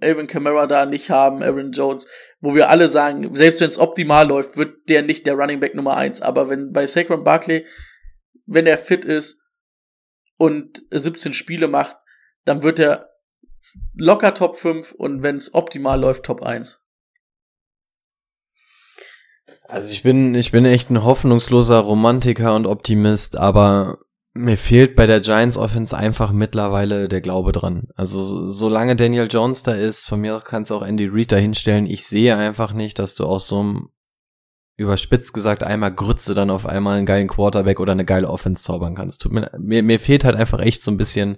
Speaker 2: Alvin Kamara da nicht haben, Aaron Jones, wo wir alle sagen, selbst wenn es optimal läuft, wird der nicht der Running Back Nummer eins. Aber wenn bei Saquon Barkley, wenn er fit ist und 17 Spiele macht, dann wird er locker Top 5 und wenn es optimal läuft, Top 1.
Speaker 3: Also ich bin, ich bin echt ein hoffnungsloser Romantiker und Optimist, aber mir fehlt bei der Giants Offense einfach mittlerweile der Glaube dran. Also solange Daniel Jones da ist, von mir kannst du auch Andy Reid da hinstellen. Ich sehe einfach nicht, dass du aus so einem überspitzt gesagt einmal Grütze dann auf einmal einen geilen Quarterback oder eine geile Offense zaubern kannst. Tut mir, mir, mir fehlt halt einfach echt so ein bisschen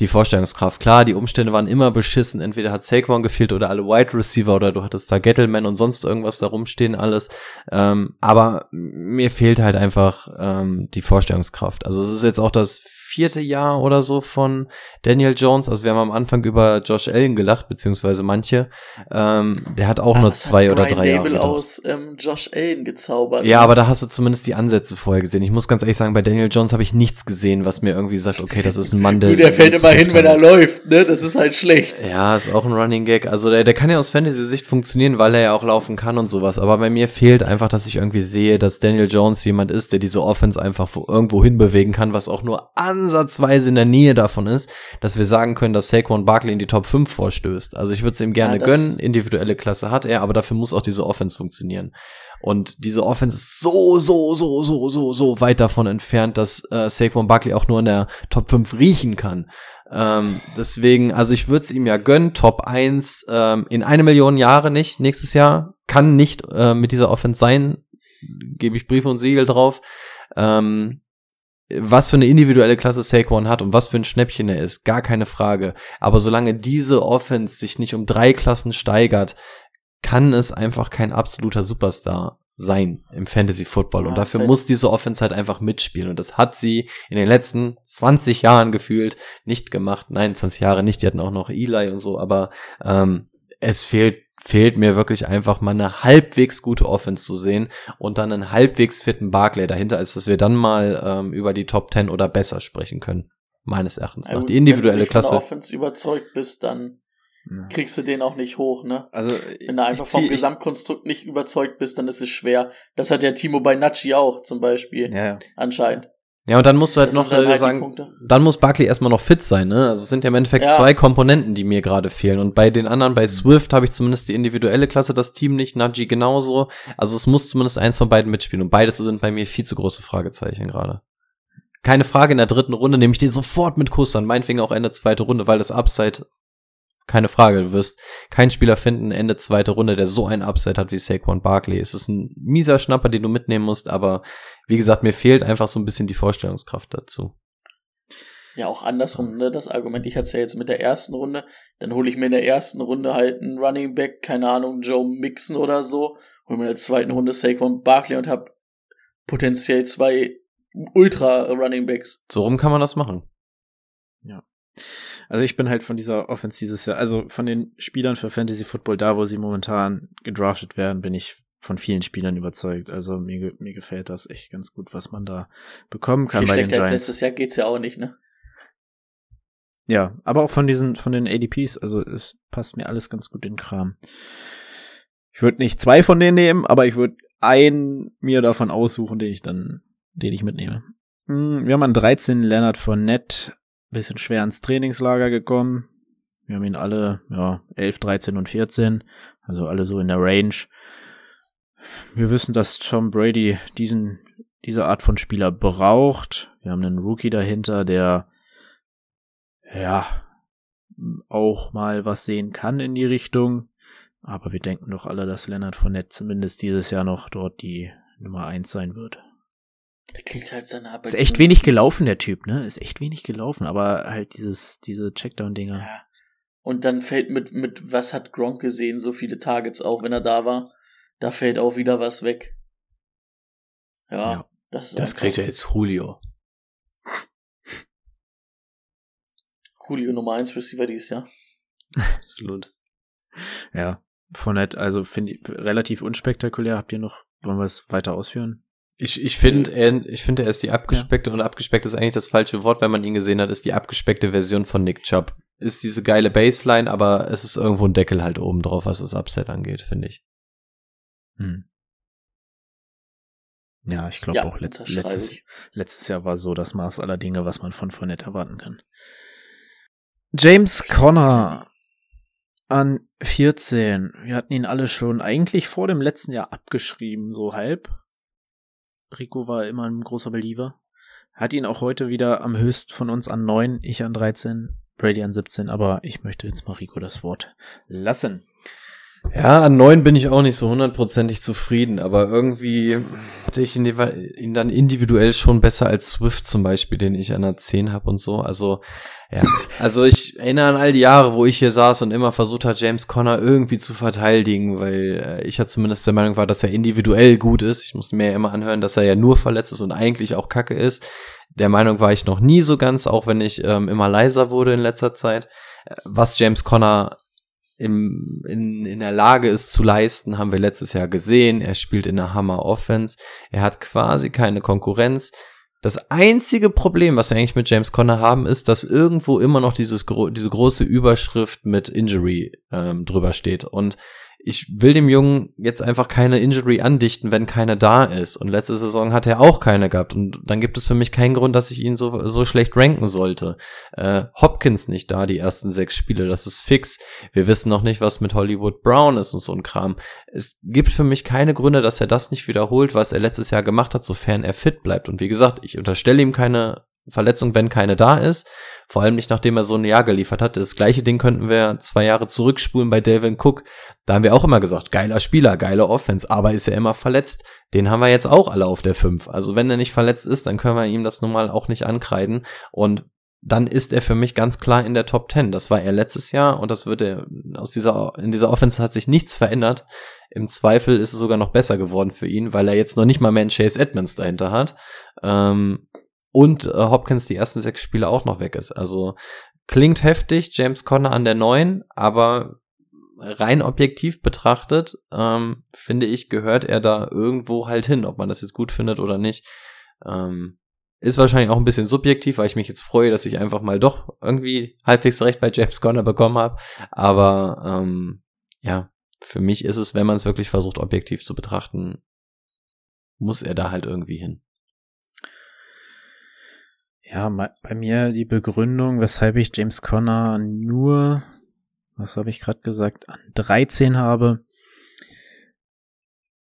Speaker 3: die Vorstellungskraft. Klar, die Umstände waren immer beschissen. Entweder hat Saquon gefehlt oder alle Wide Receiver oder du hattest da Gettleman und sonst irgendwas da rumstehen alles. Ähm, aber mir fehlt halt einfach ähm, die Vorstellungskraft. Also es ist jetzt auch das vierte Jahr oder so von Daniel Jones. Also wir haben am Anfang über Josh Allen gelacht, beziehungsweise manche. Ähm, der hat auch ah, nur zwei oder drei Dable
Speaker 2: Jahre. aus ähm, Josh Allen gezaubert.
Speaker 3: Ja, aber da hast du zumindest die Ansätze vorher gesehen. Ich muss ganz ehrlich sagen, bei Daniel Jones habe ich nichts gesehen, was mir irgendwie sagt, okay, das ist ein Mann, der.
Speaker 2: der fällt immer hin, wenn er läuft, ne? Das ist halt schlecht.
Speaker 3: Ja, ist auch ein Running Gag. Also der, der kann ja aus Fantasy-Sicht funktionieren, weil er ja auch laufen kann und sowas. Aber bei mir fehlt einfach, dass ich irgendwie sehe, dass Daniel Jones jemand ist, der diese Offense einfach irgendwo hinbewegen kann, was auch nur an ansatzweise in der Nähe davon ist, dass wir sagen können, dass Saquon Barkley in die Top 5 vorstößt. Also ich würde es ihm gerne ja, gönnen, individuelle Klasse hat er, aber dafür muss auch diese Offense funktionieren. Und diese Offense ist so, so, so, so, so, so weit davon entfernt, dass äh, Saquon Barkley auch nur in der Top 5 riechen kann. Ähm, deswegen, also ich würde es ihm ja gönnen, Top 1 ähm, in eine Million Jahre nicht, nächstes Jahr, kann nicht äh, mit dieser Offense sein, gebe ich Briefe und Siegel drauf. Ähm, was für eine individuelle Klasse Saquon hat und was für ein Schnäppchen er ist, gar keine Frage. Aber solange diese Offense sich nicht um drei Klassen steigert, kann es einfach kein absoluter Superstar sein im Fantasy Football. Und dafür muss diese Offense halt einfach mitspielen. Und das hat sie in den letzten 20 Jahren gefühlt nicht gemacht. Nein, 20 Jahre nicht. Die hatten auch noch Eli und so. Aber ähm, es fehlt fehlt mir wirklich einfach mal eine halbwegs gute Offense zu sehen und dann einen halbwegs fitten Barclay dahinter, als dass wir dann mal ähm, über die Top 10 oder besser sprechen können. Meines Erachtens nach. Die individuelle
Speaker 2: Wenn du von
Speaker 3: Klasse.
Speaker 2: der Offense überzeugt bist, dann kriegst du den auch nicht hoch, ne?
Speaker 1: Also,
Speaker 2: Wenn du einfach
Speaker 1: ich
Speaker 2: vom
Speaker 1: zieh- ich-
Speaker 2: Gesamtkonstrukt nicht überzeugt bist, dann ist es schwer. Das hat ja Timo bei Nachi auch zum Beispiel.
Speaker 1: Ja, ja.
Speaker 2: Anscheinend.
Speaker 3: Ja, und dann musst du halt
Speaker 2: Das
Speaker 3: noch
Speaker 2: dann
Speaker 3: äh,
Speaker 2: halt
Speaker 3: sagen, dann muss Barkley erstmal noch fit sein, ne? Also es sind ja im Endeffekt
Speaker 2: Ja.
Speaker 3: zwei Komponenten, die mir gerade fehlen. Und bei den anderen, bei Swift habe ich zumindest die individuelle Klasse, das Team nicht, Najee genauso. Also es muss zumindest eins von beiden mitspielen. Und beides sind bei mir viel zu große Fragezeichen gerade. Keine Frage, in der dritten Runde nehme ich den sofort mit Kuss an. Meinetwegen auch Ende zweite Runde, weil das Upside, keine Frage, du wirst keinen Spieler finden, Ende zweite Runde, der so ein Upside hat wie Saquon Barkley. Es ist ein mieser Schnapper, den du mitnehmen musst, aber wie gesagt, mir fehlt einfach so ein bisschen die Vorstellungskraft dazu.
Speaker 2: Ja, auch andersrum, ne? Das Argument, ich hatte es ja jetzt mit der ersten Runde, dann hole ich mir in der ersten Runde halt einen Running Back, keine Ahnung, Joe Mixon oder so, hole mir in der zweiten Runde Saquon Barkley und habe potenziell zwei Ultra Running Backs.
Speaker 3: So rum kann man das machen.
Speaker 1: Also ich bin halt von dieser Offense dieses Jahr, also von den Spielern für Fantasy Football, da wo sie momentan gedraftet werden, bin ich von vielen Spielern überzeugt. Also mir, mir gefällt das echt ganz gut, was man da bekommen kann
Speaker 2: Viel
Speaker 1: bei den
Speaker 2: schlechter als
Speaker 1: Giants.
Speaker 2: letztes Jahr geht's ja auch nicht, ne?
Speaker 1: Ja, aber auch von diesen, von den ADPs, also es passt mir alles ganz gut in den Kram. Ich würde nicht zwei von denen nehmen, aber ich würde einen mir davon aussuchen, den ich dann, den ich mitnehme. Hm, Wir haben an 13 Leonard Fournette, bisschen schwer ins Trainingslager gekommen. Wir haben ihn alle, ja, 11, 13 und 14, also alle so in der Range. Wir wissen, dass Tom Brady diesen, diese Art von Spieler braucht. Wir haben einen Rookie dahinter, der ja, auch mal was sehen kann in die Richtung. Aber wir denken doch alle, dass Leonard Fournette zumindest dieses Jahr noch dort die Nummer eins sein wird.
Speaker 2: Er kriegt halt seine Arbeit.
Speaker 1: Ist echt wenig gelaufen, der Typ, ne? Ist echt wenig gelaufen, aber halt dieses, diese Checkdown-Dinger.
Speaker 2: Ja. Und dann fällt mit, mit, was hat Gronk gesehen, so viele Targets auch, wenn er da war. Da fällt auch wieder was weg. Ja,
Speaker 1: Ja.
Speaker 2: das ist
Speaker 3: Das kriegt ja jetzt Julio.
Speaker 2: Julio Nummer 1 Receiver dieses Jahr. (laughs)
Speaker 3: Absolut.
Speaker 1: Ja, Fournette, also finde ich relativ unspektakulär. Habt ihr noch, wollen wir es weiter ausführen?
Speaker 3: Ich, ich finde, er, ich finde, er ist die abgespeckte und abgespeckt ist eigentlich das falsche Wort, wenn man ihn gesehen hat, ist die abgespeckte Version von Nick Chubb. Ist diese geile Baseline, aber es ist irgendwo ein Deckel halt oben drauf, was das Upset angeht, finde ich.
Speaker 1: Hm. Ja, ich glaube
Speaker 2: Ja,
Speaker 1: auch letzt, letztes,
Speaker 2: ich.
Speaker 1: letztes Jahr war so das Maß aller Dinge, was man von Fournette erwarten kann. James Conner an 14. Wir hatten ihn alle schon eigentlich vor dem letzten Jahr abgeschrieben, so halb. Rico war immer ein großer Believer. Hat ihn auch heute wieder am höchsten von uns an 9, ich an 13, Brady an 17, aber ich möchte jetzt mal Rico das Wort lassen.
Speaker 3: Ja, an neun bin ich auch nicht so hundertprozentig zufrieden, aber irgendwie hatte ich ihn, dann individuell schon besser als Swift zum Beispiel, den ich an der 10 habe und so. Also, ja. Also ich erinnere an all die Jahre, wo ich hier saß und immer versucht hat, James Conner irgendwie zu verteidigen, weil äh, ich ja zumindest der Meinung war, dass er individuell gut ist. Ich musste mir ja immer anhören, dass er ja nur verletzt ist und eigentlich auch kacke ist. Der Meinung war ich noch nie so ganz, auch wenn ich ähm, immer leiser wurde in letzter Zeit. Äh, Was James Conner im, in, in der Lage ist zu leisten, haben wir letztes Jahr gesehen. Er spielt in der Hammer Offense. Er hat quasi keine Konkurrenz. Das einzige Problem, was wir eigentlich mit James Conner haben, ist, dass irgendwo immer noch dieses diese große Überschrift mit Injury ähm, drüber steht. Und ich will dem Jungen jetzt einfach keine Injury andichten, wenn keine da ist. Und letzte Saison hat er auch keine gehabt. Und dann gibt es für mich keinen Grund, dass ich ihn so, so schlecht ranken sollte. Äh, Hopkins nicht da, die ersten sechs Spiele, das ist fix. Wir wissen noch nicht, was mit Hollywood Brown ist und so ein Kram. Es gibt für mich keine Gründe, dass er das nicht wiederholt, was er letztes Jahr gemacht hat, sofern er fit bleibt. Und wie gesagt, ich unterstelle ihm keine Verletzung, wenn keine da ist. Vor allem nicht, nachdem er so ein Jahr geliefert hat. Das gleiche Ding könnten wir zwei Jahre zurückspulen bei Delvin Cook. Da haben wir auch immer gesagt, geiler Spieler, geile Offense, aber ist er immer verletzt. Den haben wir jetzt auch alle auf der 5. Also wenn er nicht verletzt ist, dann können wir ihm das nun mal auch nicht ankreiden. Und dann ist er für mich ganz klar in der Top 10. Das war er letztes Jahr und das wird er aus dieser, in dieser Offense hat sich nichts verändert. Im Zweifel ist es sogar noch besser geworden für ihn, weil er jetzt noch nicht mal mehr einen Chase Edmonds dahinter hat. Ähm, und äh, Hopkins die ersten sechs Spiele auch noch weg ist. Also klingt heftig, James Conner an der neuen, aber rein objektiv betrachtet, ähm, finde ich, gehört er da irgendwo halt hin, ob man das jetzt gut findet oder nicht. Ähm, ist wahrscheinlich auch ein bisschen subjektiv, weil ich mich jetzt freue, dass ich einfach mal doch irgendwie halbwegs recht bei James Conner bekommen habe. Aber ähm, ja, für mich ist es, wenn man es wirklich versucht, objektiv zu betrachten, muss er da halt irgendwie hin.
Speaker 1: Ja, bei mir die Begründung, weshalb ich James Conner nur was habe ich gerade gesagt, an 13 habe.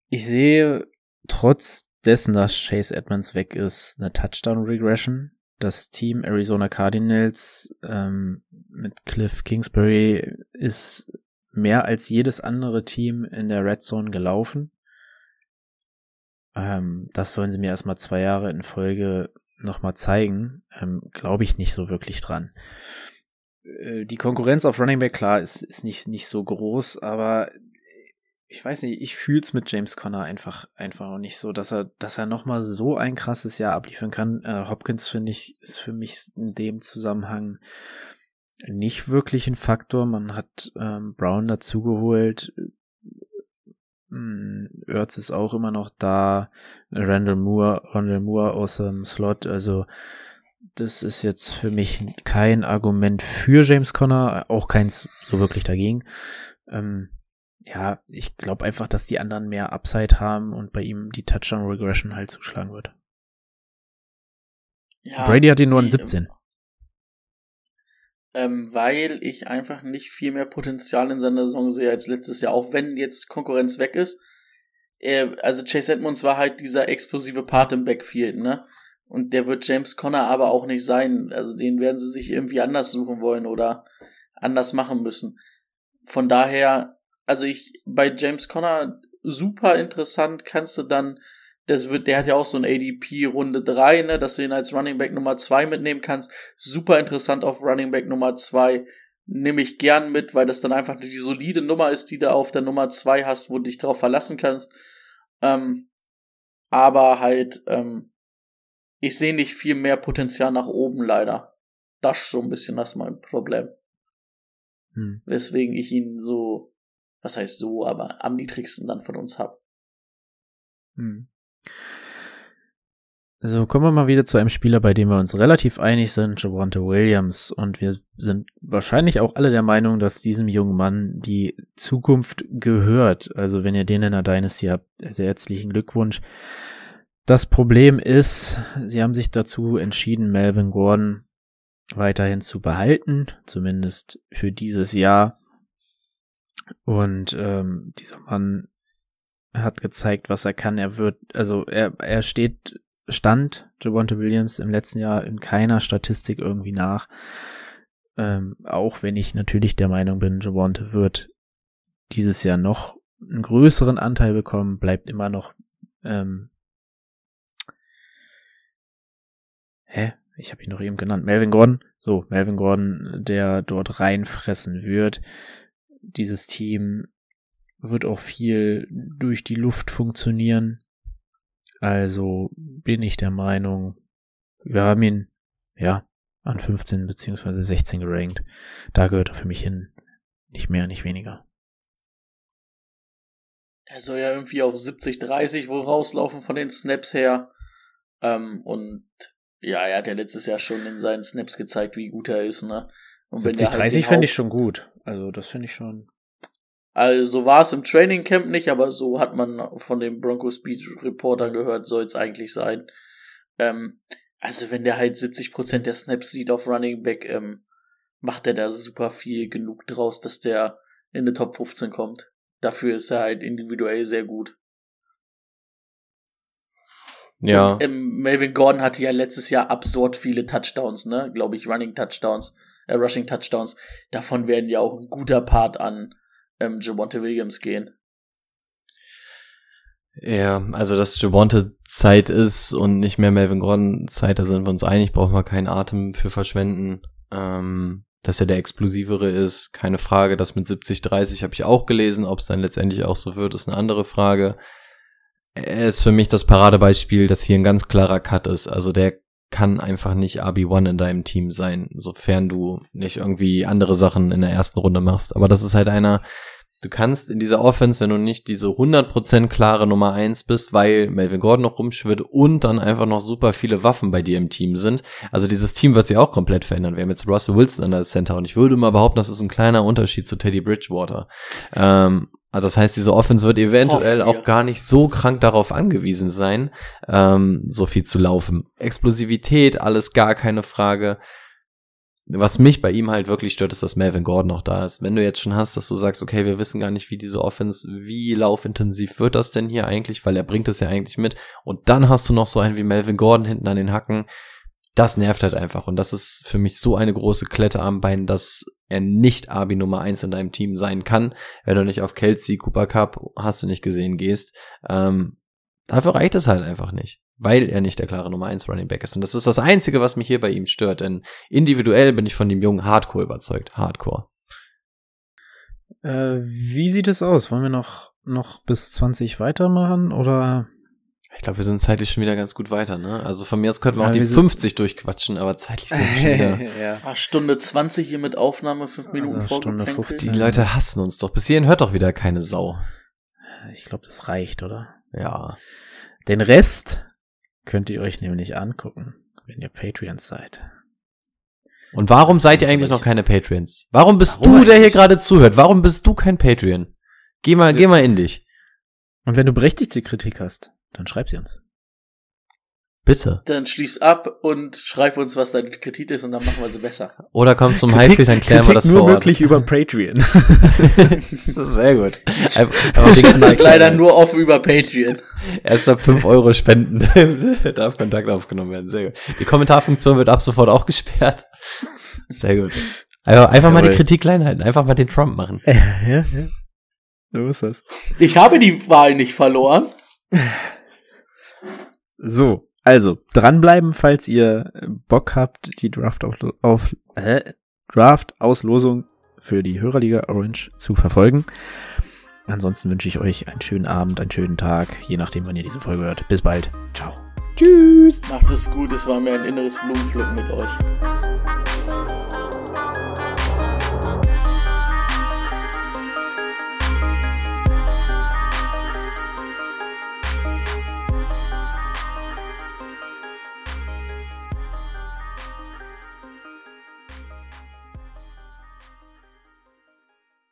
Speaker 1: Ich sehe trotz dessen, dass Chase Edmonds weg ist, eine Touchdown-Regression. Das Team Arizona Cardinals ähm, mit Cliff Kingsbury ist mehr als jedes andere Team in der Red Zone gelaufen. Ähm, das sollen sie mir erstmal zwei Jahre in Folge nochmal zeigen. Ähm, Glaube ich nicht so wirklich dran. Äh, die Konkurrenz auf Running Back, klar, ist, ist nicht, nicht so groß, aber ich weiß nicht, ich fühl's mit James Conner einfach, einfach auch nicht so, dass er, dass er nochmal so ein krasses Jahr abliefern kann. Äh, Hopkins, finde ich, ist für mich in dem Zusammenhang nicht wirklich ein Faktor. Man hat ähm, Brown dazugeholt. Hm, Ertz ist auch immer noch da. Randall Moore, Randall Moore aus dem Slot. Also das ist jetzt für mich kein Argument für James Conner, auch keins so wirklich dagegen. Ähm, ja, ich glaube einfach, dass die anderen mehr Upside haben und bei ihm die Touchdown Regression halt zuschlagen wird. Ja, Brady hat ihn nur an 17.
Speaker 2: Ähm, weil ich einfach nicht viel mehr Potenzial in seiner Saison sehe als letztes Jahr, auch wenn jetzt Konkurrenz weg ist. Er, also Chase Edmonds war halt dieser explosive Part im Backfield, ne? Und der wird James Conner aber auch nicht sein. Also den werden sie sich irgendwie anders suchen wollen oder anders machen müssen. Von daher, also ich, bei James Conner super interessant kannst du dann, das wird, der hat ja auch so ein ADP Runde 3, ne, dass du ihn als Running Back Nummer 2 mitnehmen kannst. Super interessant auf Running Back Nummer 2. Nehme ich gern mit, weil das dann einfach die solide Nummer ist, die du auf der Nummer 2 hast, wo du dich drauf verlassen kannst. Ähm, aber halt, ähm, ich sehe nicht viel mehr Potenzial nach oben leider. Das ist so ein bisschen das mein Problem. Hm. Weswegen ich ihn so, was heißt so, aber am niedrigsten dann von uns habe.
Speaker 1: Hm. Also kommen wir mal wieder zu einem Spieler, bei dem wir uns relativ einig sind, Javante Williams. Und wir sind wahrscheinlich auch alle der Meinung, dass diesem jungen Mann die Zukunft gehört. Also wenn ihr den in der Dynasty habt, sehr herzlichen Glückwunsch. Das Problem ist, sie haben sich dazu entschieden, Melvin Gordon weiterhin zu behalten, zumindest für dieses Jahr. Und ähm, dieser Mann hat gezeigt, was er kann. Er wird, also er, er steht, stand Javonte Williams im letzten Jahr in keiner Statistik irgendwie nach. Ähm, auch wenn ich natürlich der Meinung bin, Javonte wird dieses Jahr noch einen größeren Anteil bekommen, bleibt immer noch ähm, hä? Ich habe ihn noch eben genannt. Melvin Gordon. So, Melvin Gordon, der dort reinfressen wird. Dieses Team wird auch viel durch die Luft funktionieren. Also bin ich der Meinung, wir haben ihn, ja, an 15 beziehungsweise 16 gerankt. Da gehört er für mich hin. Nicht mehr, nicht weniger.
Speaker 2: Er soll ja irgendwie auf 70, 30 wohl rauslaufen von den Snaps her. Ähm, und ja, er hat ja letztes Jahr schon in seinen Snaps gezeigt, wie gut er ist, ne?
Speaker 1: Und 70, 30 halt fände ich schon gut. Also, das finde ich schon.
Speaker 2: Also, so war es im Training Camp nicht, aber so hat man von dem Bronco Speed Reporter gehört, soll es eigentlich sein. Ähm, also, wenn der halt 70% der Snaps sieht auf Running Back, ähm, macht er da super viel genug draus, dass der in die Top 15 kommt. Dafür ist er halt individuell sehr gut.
Speaker 3: Ja.
Speaker 2: Und, ähm, Melvin Gordon hatte ja letztes Jahr absurd viele Touchdowns, ne? Glaube ich, Running Touchdowns, äh, Rushing Touchdowns. Davon werden ja auch ein guter Part an ähm, Javonte Williams gehen.
Speaker 3: Ja, also dass Javonte Zeit ist und nicht mehr Melvin Gordon Zeit, da sind wir uns einig, brauchen wir keinen Atem für verschwenden. Ähm, dass er der explosivere ist, keine Frage. Das mit 70-30 habe ich auch gelesen. Ob es dann letztendlich auch so wird, ist eine andere Frage. Er ist für mich das Paradebeispiel, dass hier ein ganz klarer Cut ist. Also der kann einfach nicht RB1 in deinem Team sein, sofern du nicht irgendwie andere Sachen in der ersten Runde machst. Aber das ist halt einer, du kannst in dieser Offense, wenn du nicht diese 100% klare Nummer eins bist, weil Melvin Gordon noch rumschwirrt und dann einfach noch super viele Waffen bei dir im Team sind. Also dieses Team wird sich auch komplett verändern. Wir haben jetzt Russell Wilson an der Center und ich würde mal behaupten, das ist ein kleiner Unterschied zu Teddy Bridgewater. Ähm, also das heißt, diese Offense wird eventuell auch gar nicht so krank darauf angewiesen sein, ähm, so viel zu laufen. Explosivität, alles gar keine Frage was mich bei ihm halt wirklich stört, ist, dass Melvin Gordon noch da ist. Wenn du jetzt schon hast, dass du sagst, okay, wir wissen gar nicht, wie diese Offense, wie laufintensiv wird das denn hier eigentlich, weil er bringt es ja eigentlich mit. Und dann hast du noch so einen wie Melvin Gordon hinten an den Hacken. Das nervt halt einfach. Und das ist für mich so eine große Klette am Bein, dass er nicht Abi Nummer eins in deinem Team sein kann, wenn du nicht auf Kelsey, Cooper Cup, hast du nicht gesehen, gehst. Ähm, dafür reicht es halt einfach nicht weil er nicht der klare Nummer 1 Running Back ist. Und das ist das Einzige, was mich hier bei ihm stört, denn individuell bin ich von dem Jungen Hardcore überzeugt. Hardcore.
Speaker 1: Äh, wie sieht es aus? Wollen wir noch, noch bis 20 weitermachen oder?
Speaker 3: Ich glaube, wir sind zeitlich schon wieder ganz gut weiter, ne? Also von mir aus könnten wir ja, auch die wir 50 durchquatschen, aber zeitlich sind wir schon wieder. (laughs)
Speaker 2: ja. Ach, Stunde 20 hier mit Aufnahme, 5 Minuten also
Speaker 3: Stunde 50. Die Leute hassen uns doch. Bis hierhin hört doch wieder keine Sau.
Speaker 1: Ich glaube, das reicht, oder?
Speaker 3: Ja.
Speaker 1: Den Rest könnt ihr euch nämlich angucken, wenn ihr Patreons seid.
Speaker 3: Und warum seid ihr eigentlich noch keine Patreons? Warum bist warum du, der hier gerade zuhört? Warum bist du kein Patreon? Geh mal, geh mal in dich.
Speaker 1: Und wenn du berechtigte Kritik hast, dann schreib sie uns.
Speaker 3: Bitte.
Speaker 2: Dann schließ ab und schreib uns, was deine Kritik ist und dann machen wir sie besser.
Speaker 3: Oder komm zum Highfield, dann klären
Speaker 1: Kritik
Speaker 3: wir das
Speaker 1: nur
Speaker 3: vor
Speaker 1: Ort. möglich über Patreon. (laughs)
Speaker 3: Sehr gut.
Speaker 2: Aber (laughs) leider nur offen über Patreon.
Speaker 3: Erst ab 5 Euro spenden (laughs) darf Kontakt aufgenommen werden. Sehr gut. Die Kommentarfunktion wird ab sofort auch gesperrt. Sehr gut. Also einfach mal die Kritik klein halten. Einfach mal den Trump machen.
Speaker 1: Ja, ja, ja. So ist das.
Speaker 2: Ich habe die Wahl nicht verloren.
Speaker 1: So, also, dranbleiben, falls ihr Bock habt, die Draft auf, auf äh, Draft-Auslosung für die Hörerliga Orange zu verfolgen. Ansonsten wünsche ich euch einen schönen Abend, einen schönen Tag, je nachdem, wann ihr diese Folge hört. Bis bald. Ciao.
Speaker 2: Tschüss. Macht es gut, es war mir ein inneres Blumenpflücken mit euch.